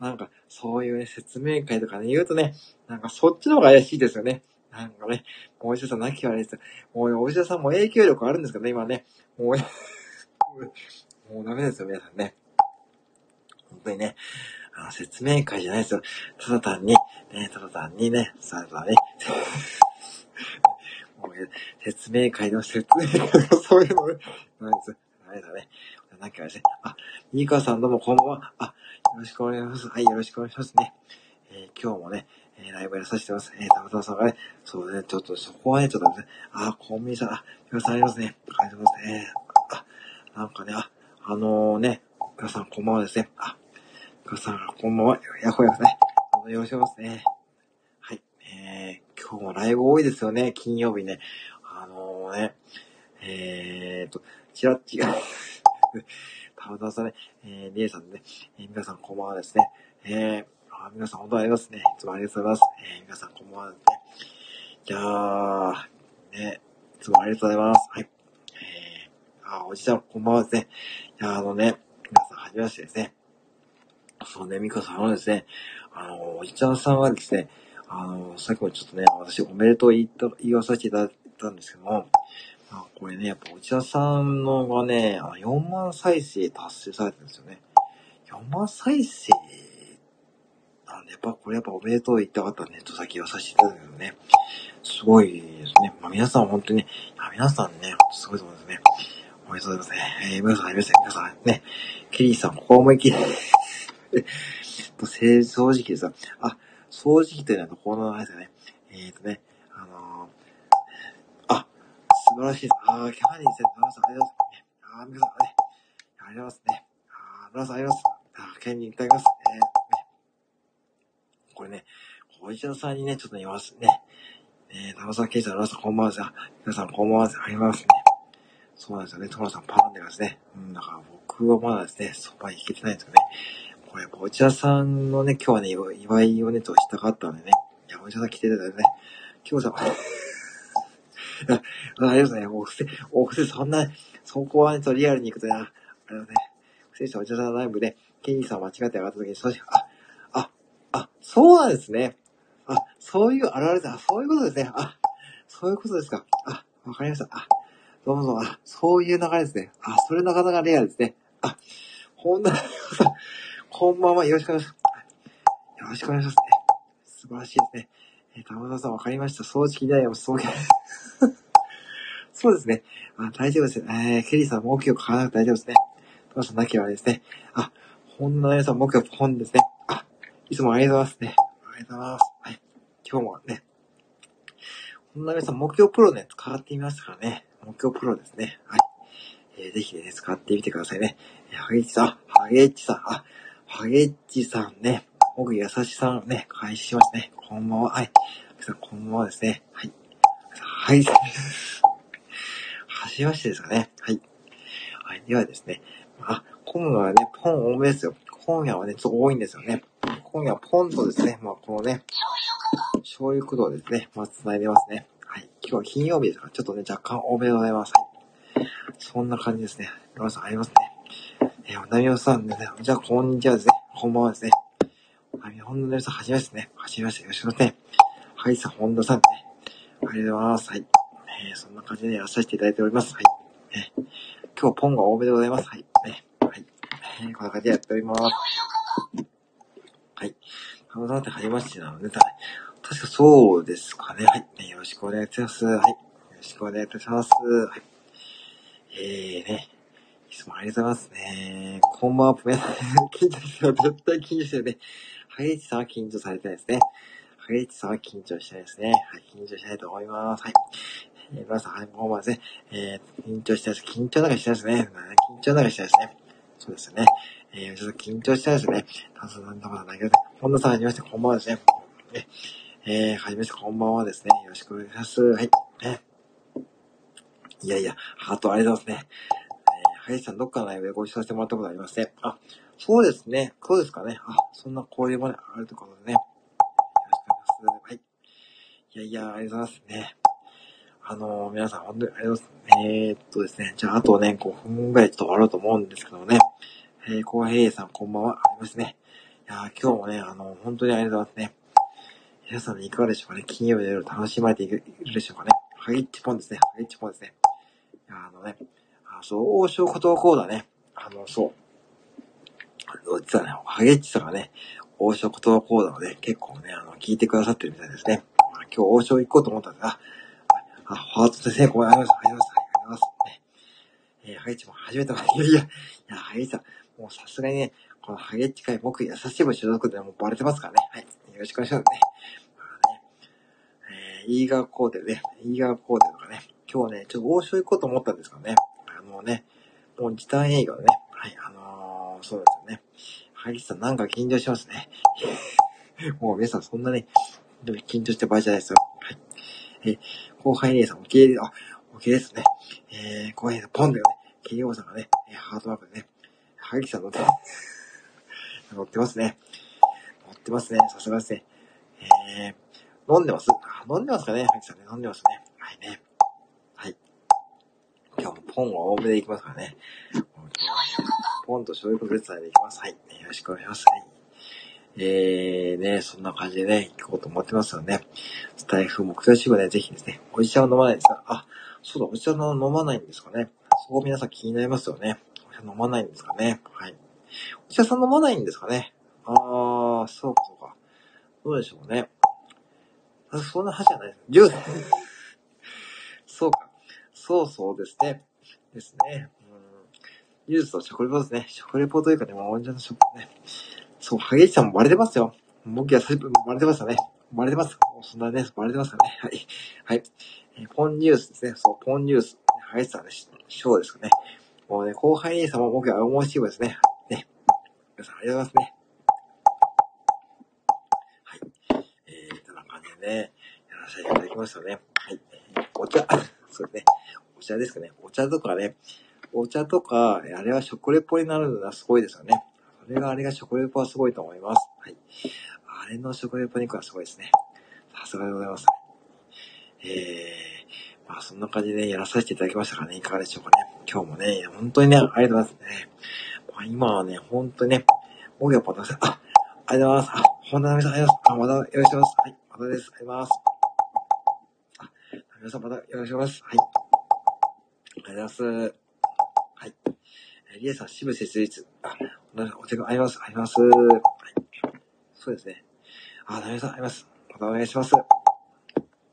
なんか、そういうね、説明会とかね、言うとね、なんかそっちの方が怪しいですよね。なんかね、お医者さん泣き笑いです。もう、お医者さんも影響力あるんですかね、今ね。もう、もうダメですよ、皆さんね。本当にね、あの、説明会じゃないですよ。ただ単に、ね、ただ単にね、ただね、もう説明会の説明会のそういうの、なんですよ。ダメだね。なんかですね。あ、ニカさんどうもこんばんは。あ、よろしくお願いします。はい、よろしくお願いしますね。えー、今日もね、えー、ライブやらさせてます。えー、たまたまさんがね、そうね、ちょっとそこはね、ちょっとね、あ、コンビニさん、あ、皆さんありますね。ありがとうございますね。あ、なんかね、あ、あのー、ね、皆さんこんばんはですね。あ、皆さんこんばんは。やほやほね。よろしくお願いしますね。はい。えー、今日もライブ多いですよね。金曜日ね。あのー、ね、えーと、ちらっちが たまたまさね、えー、りえさんね、えー、皆さんこんばんはですね。えー、あ皆さん本当にありますね。いつもありがとうございます。えー、皆さんこんばんはですね。いやー、ね、いつもありがとうございます。はい。えー、あ、おじちゃんこんばんはですね。いや、あのね、皆さんはじめましてですね。そうね、ミカさんはですね、あの、おじちゃんさんはですね、あの、さっきもちょっとね、私おめでとう言った、言わさせていただいたんですけども、あこれね、やっぱお茶さんのがね、あ4万再生達成されてるんですよね。4万再生なんで、やっぱこれやっぱおめでとう言ったかったらネット先言わさせていただくけどね、すごいですね。まあ皆さん本当にね、皆さんね、すごいと思いますね。おめでとうございますね。えー、皆さんありません。皆さんね、ケリーさん、ここ思い っきりと、正直ですよ。あ、掃除機というのはどこの名前ですよね。えっ、ー、とね、素晴らしいです。あー、キャンディー先生、皆さんありがとうございます。あー、皆さんね、ありがとうございますね。あー、皆さんあります。あー、キャンディーいただきます。えー、ね、これね、お医者さんにね、ちょっと言いますね。えー、田さん、ケイさん、皆さん、こんばんは。皆さん、こんばんは。ありますね。そうなんですよね。トラさん、パンでますね。うん、だから僕はまだですね、そばに行けてないんですよね。これ、お茶さんのね、今日はね、祝いをね、としたかったんでね。いや、お茶さん来ていたよね。今日さ、ああれですね、お布施、お布施、そんな、そこはね、とリアルに行くとね、あれね、不正者お茶さんライブで、ケニーさん間違って上がった時に、あ、あ、あ、そうなんですね。あ、そういうあるあるで、あ、そういうことですね。あ、そういうことですか。あ、わかりました。あ、どうもどうも、あ、そういう流れですね。あ、それなかなかレアですね。あ、ほんな、こんばんは。よろしくお願いします。よろしくお願いします、ね。素晴らしいですね。えー、玉田さんわかりました。掃除機代をそう、そうですね。あ、大丈夫です。えー、ケリーさん、目標書かなくて大丈夫ですね。玉田さんなきゃあれですね。あ、ほんなさん、目標本ですね。あ、いつもありがとうございますね。ありがとうございます。はい。今日もね、ほんな皆さん、目標プロね、使ってみましたからね。目標プロですね。はい。えー、ぜひね、使ってみてくださいね。えーハゲッチさん、ハゲッチさん、あ、ハゲッチさんね、僕優しさんね、開始しますね。こんばんは。はい。さん、こんばんはですね。はい。はい。はじめましてですかね。はい。はい。ではですね。あ、今夜はね、ポン多めですよ。今夜はね、ちょっと多いんですよね。今夜はポンとですね、まあ、このね、醤油駆動ですね。まあ、繋いでますね。はい。今日は金曜日ですから、ちょっとね、若干多めでございます。そんな感じですね。皆さんありますね。えー、おなみおさんですね。じゃあ、こんにちはですね。こんばんはですね。はい、本田さん、はじめましてね。はじめまして。よろしくお願いしますね。はい、さ、本田さんね。ありがとうございます。はい。えー、そんな感じでやらさせていただいております。はい。えー、今日ポンが多めでございます。はい。ね、はい。えー、こんな感じでやっております。はい。本田さんってはじめましてなので、確かそうですかね。はい。ね、よろしくお願いいたします。はい。よろしくお願いいたします。はい。えーね。いつもありがとうございますね。こんばんは、皆さん。緊張してる。絶対緊張してるね。ハゲイチさんは緊張されてないですね。ハゲイチさんは緊張してないですね。はい、緊張しないと思います。はい。えー、皆さん、はい、もうまずね、えー、緊張してないです。緊張なんかしてないですね。緊張なんかしてないですね。そうですね。えー、ちょっと緊張してないですね。たそなんだかないけどね。本田さん、はじめまして、こんばんはですね。え、ー、はじめまして、こんばんはですね。よろしくお願いします。はい。えいやいや、ハートありがとうございますね。えー、はやさん、どっかのライブでご一緒させてもらったことありますね。あ、そうですね。そうですかね。あ、そんな交流もね、あるということでね。よろしくお願いします。はい。いやいや、ありがとうございますね。あのー、皆さん、本当にありがとうございます。えー、っとですね。じゃあ、あとね、5分ぐらいちょっと終わろうと思うんですけどもね。えー、コアヘイさん、こんばんは。ありますね。いや今日もね、あの、本当にありがとうございますね。皆さん、いかがでしょうかね。金曜日の夜楽しまれているでしょうかね。ハゲッチポンですね。ハゲッチポンですね。いや、あのね、あ、そう、王将ことこうだね。あの、そう。実はね、ハゲッチさんがね、王将言葉講座をね、結構ね、あの、聞いてくださってるみたいですね。今日王将行こうと思ったんですが、あ、ハート先生、ごめんなさい。ありがとうございます。ありがとうございます。ね、えー、ハゲチも初めて、いやいや、いや、ハゲチさん、もうさすがにね、このハゲッチ会、僕、優しい部所属でもうバレてますからね。はい。よろしくお願いしますね。まあね、えー、イーガーコーデね、イーガーコーデとかね、今日ね、ちょっと王将行こうと思ったんですけどね、あのね、もう時短営業でね、はい、あのー、そうですよね。ハギさんなんか緊張しますね。もう皆さんそんなね、緊張して場合じゃないですよ。はい。えー、後輩姉さん、おきれい、あ、おきれいですね。えー、後輩姉さん、ポンだよね。キリオさんがね、ハートマークでね、ハギさん乗って、乗ってますね。乗ってますね。さすがですね。えー、飲んでます？飲んでますかね？ハギさんね、飲んでますね。はいね。はい。今日もポンは多めでいきますからね。ポンと醤油粉別菜でいきます。はい。よろしくお願いします。はい。えー、ね、そんな感じでね、行こうと思ってますよね。スタイフ目標支部ね、ぜひですね、おじちゃんを飲まないですか？あ、そうだ、おじちゃん飲まないんですかね。そこ皆さん気になりますよね。おじちゃん飲まないんですかね？はい。お茶さん飲まないんですかね？あー、そうかそうか。どうでしょうね。あそんな話じゃないです。ジュース。そうか。そうそうですね。ですね。技術と食レポですね。食レポというかね、もう、おんじゃの食ね。そう、ハゲイチさもバレてますよ。僕やさいバレてますよね。バレてます。そんなね、バレてますよね。はい。はい。えー、ポンニュースですね。そう、ポンニュース。ハゲイチさんね、ショーですかね。もうね、後輩兄さんも僕は面白いですね。ね。皆さんありがとうございますね。はい。えー、こんな感じでね、やらせていただきましたね。はい。お茶、そうですね。お茶ですかね。お茶とかね、お茶とか、あれは食レポになるのはすごいですよね。それがあれが食レポはすごいと思います。はい。あれの食レポ肉はすごいですね。さすがでございます。えー、まあそんな感じで、ね、やらさせていただきましたからね、いかがでしょうかね。今日もね、本当にね、ありがとうございますね。まあ、今はね、本当にね、僕やっぱあ、ありがとうございます。あ、本田奈美さん、ありがとうございます。あ、またよろしくお願いします。はい、またです。ありがとうございます。あ、皆さんまたよろしくお願いします。はい。ありがとうございます。はい。えリエさん、支部設立。あ、お手紙あります。あります。はい。そうですね。あ、奈美さん、あります。またお願いします。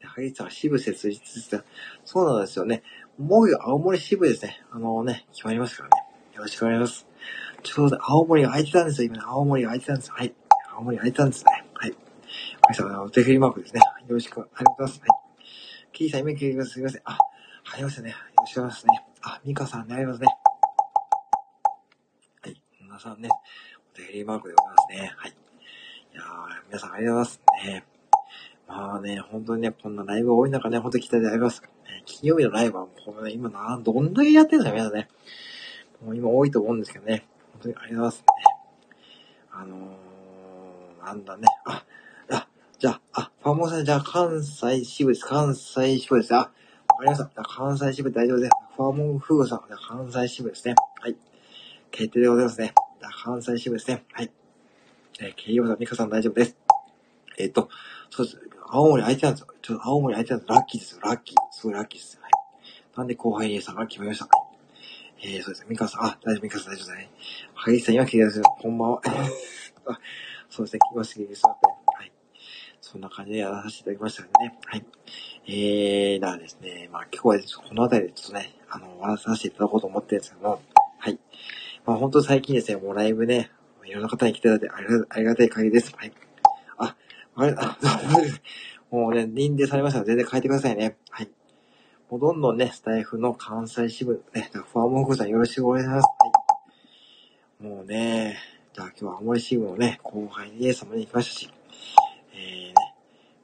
萩市さん、支部設立した。そうなんですよね。もう青森支部ですね。あのね、決まりますからね。よろしくお願いします。ちょうど青森が空いてたんですよ、今ね。青森が空いてたんですよ。はい。青森が空いてたんですね。はい。皆さん、お手振りマークですね。よろしくお願いします。はい。キーさん、今聞いてください。すみません。あ、ありますね。よろしくお願いしますね。あ、ミカさんね、ありますね。さんね、お手振りマークでございますね。はい。いやー、皆さんありがとうございます。ねまあね、本当にね、こんなライブ多い中ね、本当に期待であります。金曜日のライブはもう、ね、今な、どんだけやってるんですか、皆さんね。もう今多いと思うんですけどね。本当にありがとうございますね。あのー、なんだね。あ、あ、じゃあ、あ、ファンモさん、じゃあ関西支部です。関西支部です。あ、わかりました。関西支部大丈夫です。ファーモンフーさん、関西支部ですね。はい。決定でございますね。関西支部ですね。はい。えー、ケイヨさん、ミカさん大丈夫です。えっ、ー、と、そうです。青森相手なんですよ。ちょっと青森相手なんですラッキーですよ。ラッキー。すごいラッキーです。はい。なんで後輩にさんが決めました。えー、そうです。ミカさん、あ、大丈夫、ミカさん大丈夫ですね。はい、さん、今聞いてください。こんばんは。そうですね。来ました、来ました。はい。そんな感じでやらさせていただきましたね。はい。えー、だからですね、まあ今日は、この辺りでちょっとね、あの、終わらさせていただこうと思ってるんですけども、はい。まあ本当最近ですね、もうライブね、いろんな方に来ていただいてありがたい限りです。はい。ああれ、あ、もうね、認定されましたら全然変えてくださいね。はい。もうどんどんね、スタイフの関西支部、ね、ファーモンフさんよろしくお願いします。はい。もうね、じゃあ今日は青森支部のね、後輩にイ様に行きましたし、えーね、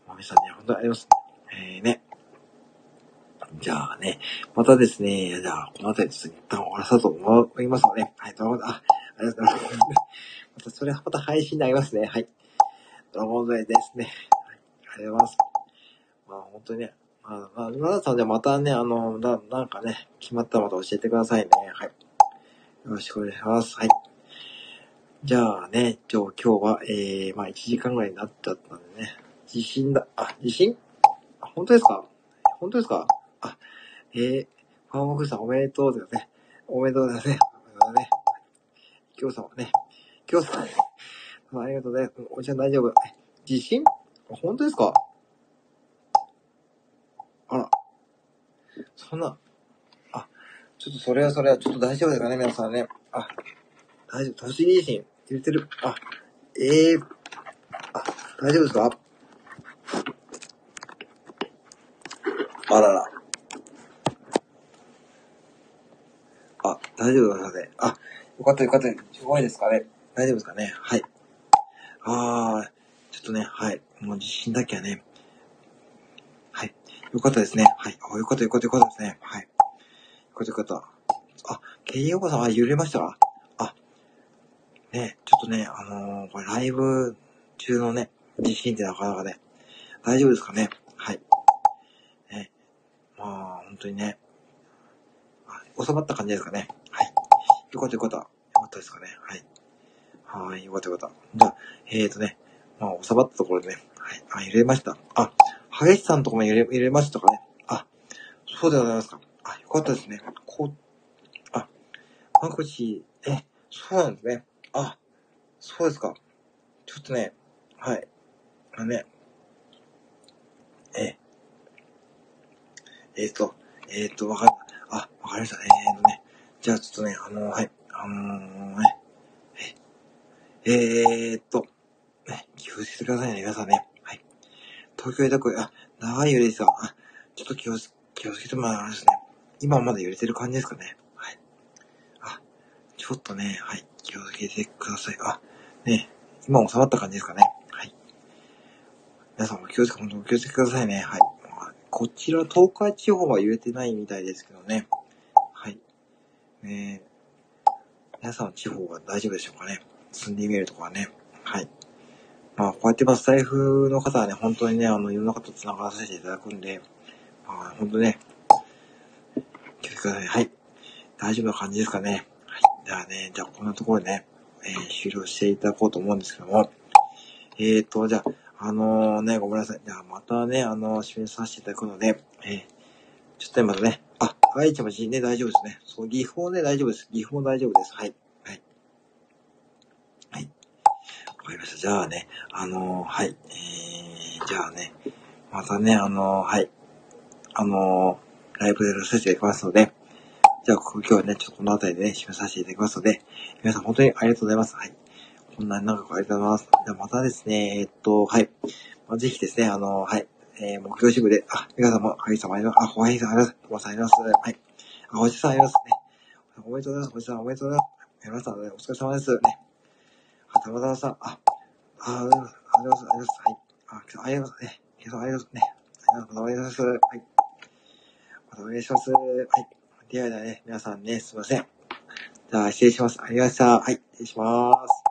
もう皆さんね、本当にあります。えーね。じゃあね、またですね、じゃあ、この辺りですね、一旦終わらせたと思いますので、はい、どうも、あ、ありがとうございます。また、それはまた配信になりますね。はい。ドラゴンズですね。はい。ありがとうございます。まあ本当にね、まあ、まあ、皆さんでまたね、あの、な、なんかね、決まったらまた教えてくださいね。はい。よろしくお願いします。はい。じゃあね、今日、今日は、えー、まあ1時間ぐらいになっちゃったんでね。地震だ。あ、地震？あ、本当ですか？本当ですか？あ、えー、ファーモクさんおめでとうですね。おめでとうですね。おめでとうね。今日さんね、今日さん、ありがとうね。お茶大丈夫。地震本当ですか？あら。そんな、あ、ちょっとそれはそれはちょっと大丈夫ですかね、皆さんね。あ、大丈夫。栃木地震揺れてる。あ、ええー、あ、大丈夫ですか？あらら。あ、大丈夫ですかね。あ、よかったよかった。すごいですかね。大丈夫ですかね。はい。ああ、ちょっとね、はい。もう地震だけはね。はい。よかったですね。はい。あ、よかったよかったよかったですね。はい。よかったよかった。あ、ケイヨコさんは揺れました？かあ、ね、ちょっとね、あのー、これライブ中のね、地震ってなかなかね、大丈夫ですかね？はい。ね。まあ、本当にね、収まった感じですかね？はい。よかったよかった。よかったですかね。はい。はい、よかったよかった。じゃあ、えーとね、まあ、収まったところでね、はい、あ、揺れました。あ、激しさんとこも揺れ、揺れましたかね。あ、そうでございますか。あ、よかったですね。こう、あ、ワクチ、え、そうなんですね。あ、そうですか。ちょっとね、はい。あのね、え、えーと、えーと、わか、あ、わかりました。えーとね、じゃあちょっとね、あのはい、あのー、ね、えーっと、ね、気をつけてくださいね、皆さんね。はい。東京へだこ、あ、長い揺れですが、あ、ちょっと気をつ、気をつけてもらいますね。今はまだ揺れてる感じですかね。はい。あ、ちょっとね、はい、気をつけてください。あ、ね、今収まった感じですかね。はい。皆さんも気をつけ、本当お気をつけくださいね。はい。こちら、東海地方は揺れてないみたいですけどね。ね皆さんの地方は大丈夫でしょうかね。積んでみるとかね。はい。まあ、こうやってまあ、スタイフの方はね、本当にね、あの、いろんな方と繋がらせていただくんで、まあ、本当ね、気をつけください。はい。大丈夫な感じですかね。はい。じゃあね、じゃあこんなところでね、えー、終了していただこうと思うんですけども、えーと、じゃあ、あのー、ね、ごめんなさい。じゃあ、またね、あのー、締めさせていただくので、えー、ちょっとね、またね、あ、愛知町ね、大丈夫ですね。そう、岐阜もね、大丈夫です。岐阜も大丈夫です。はい。はい。はい。わかりました。じゃあね、あのー、はい。えー、じゃあね、またね、あのー、はい。あのー、ライブでさせていただきますので、じゃあ、今日はね、ちょっとこの辺りでね、締めさせていただきますので、皆さん本当にありがとうございます。はい。こんなに長くありがとうございます。ではまたですね、えっと、はい。まあ、ぜひですね、あの、はい。えー、目標支部で、あ、皆さんも、はい、様ありがとう、あ、小林さんありがとうございます。ありがとうございます。はい。あ、おじさんありがとうございますね。おめでとうございます。おじさんおめでとうございます。皆さん、お疲れ様です。ね。あ、たまたまさん、あ、あ、ありがとうございます。ありがとうございます。はい。あ、ありがとうございますね。皆さんありがとうございますね。ありがとうございます。はい。またお願いします。はい。ではではね、皆さんね、すいません。じゃあ、失礼します。ありがとうございました。はい、失礼します。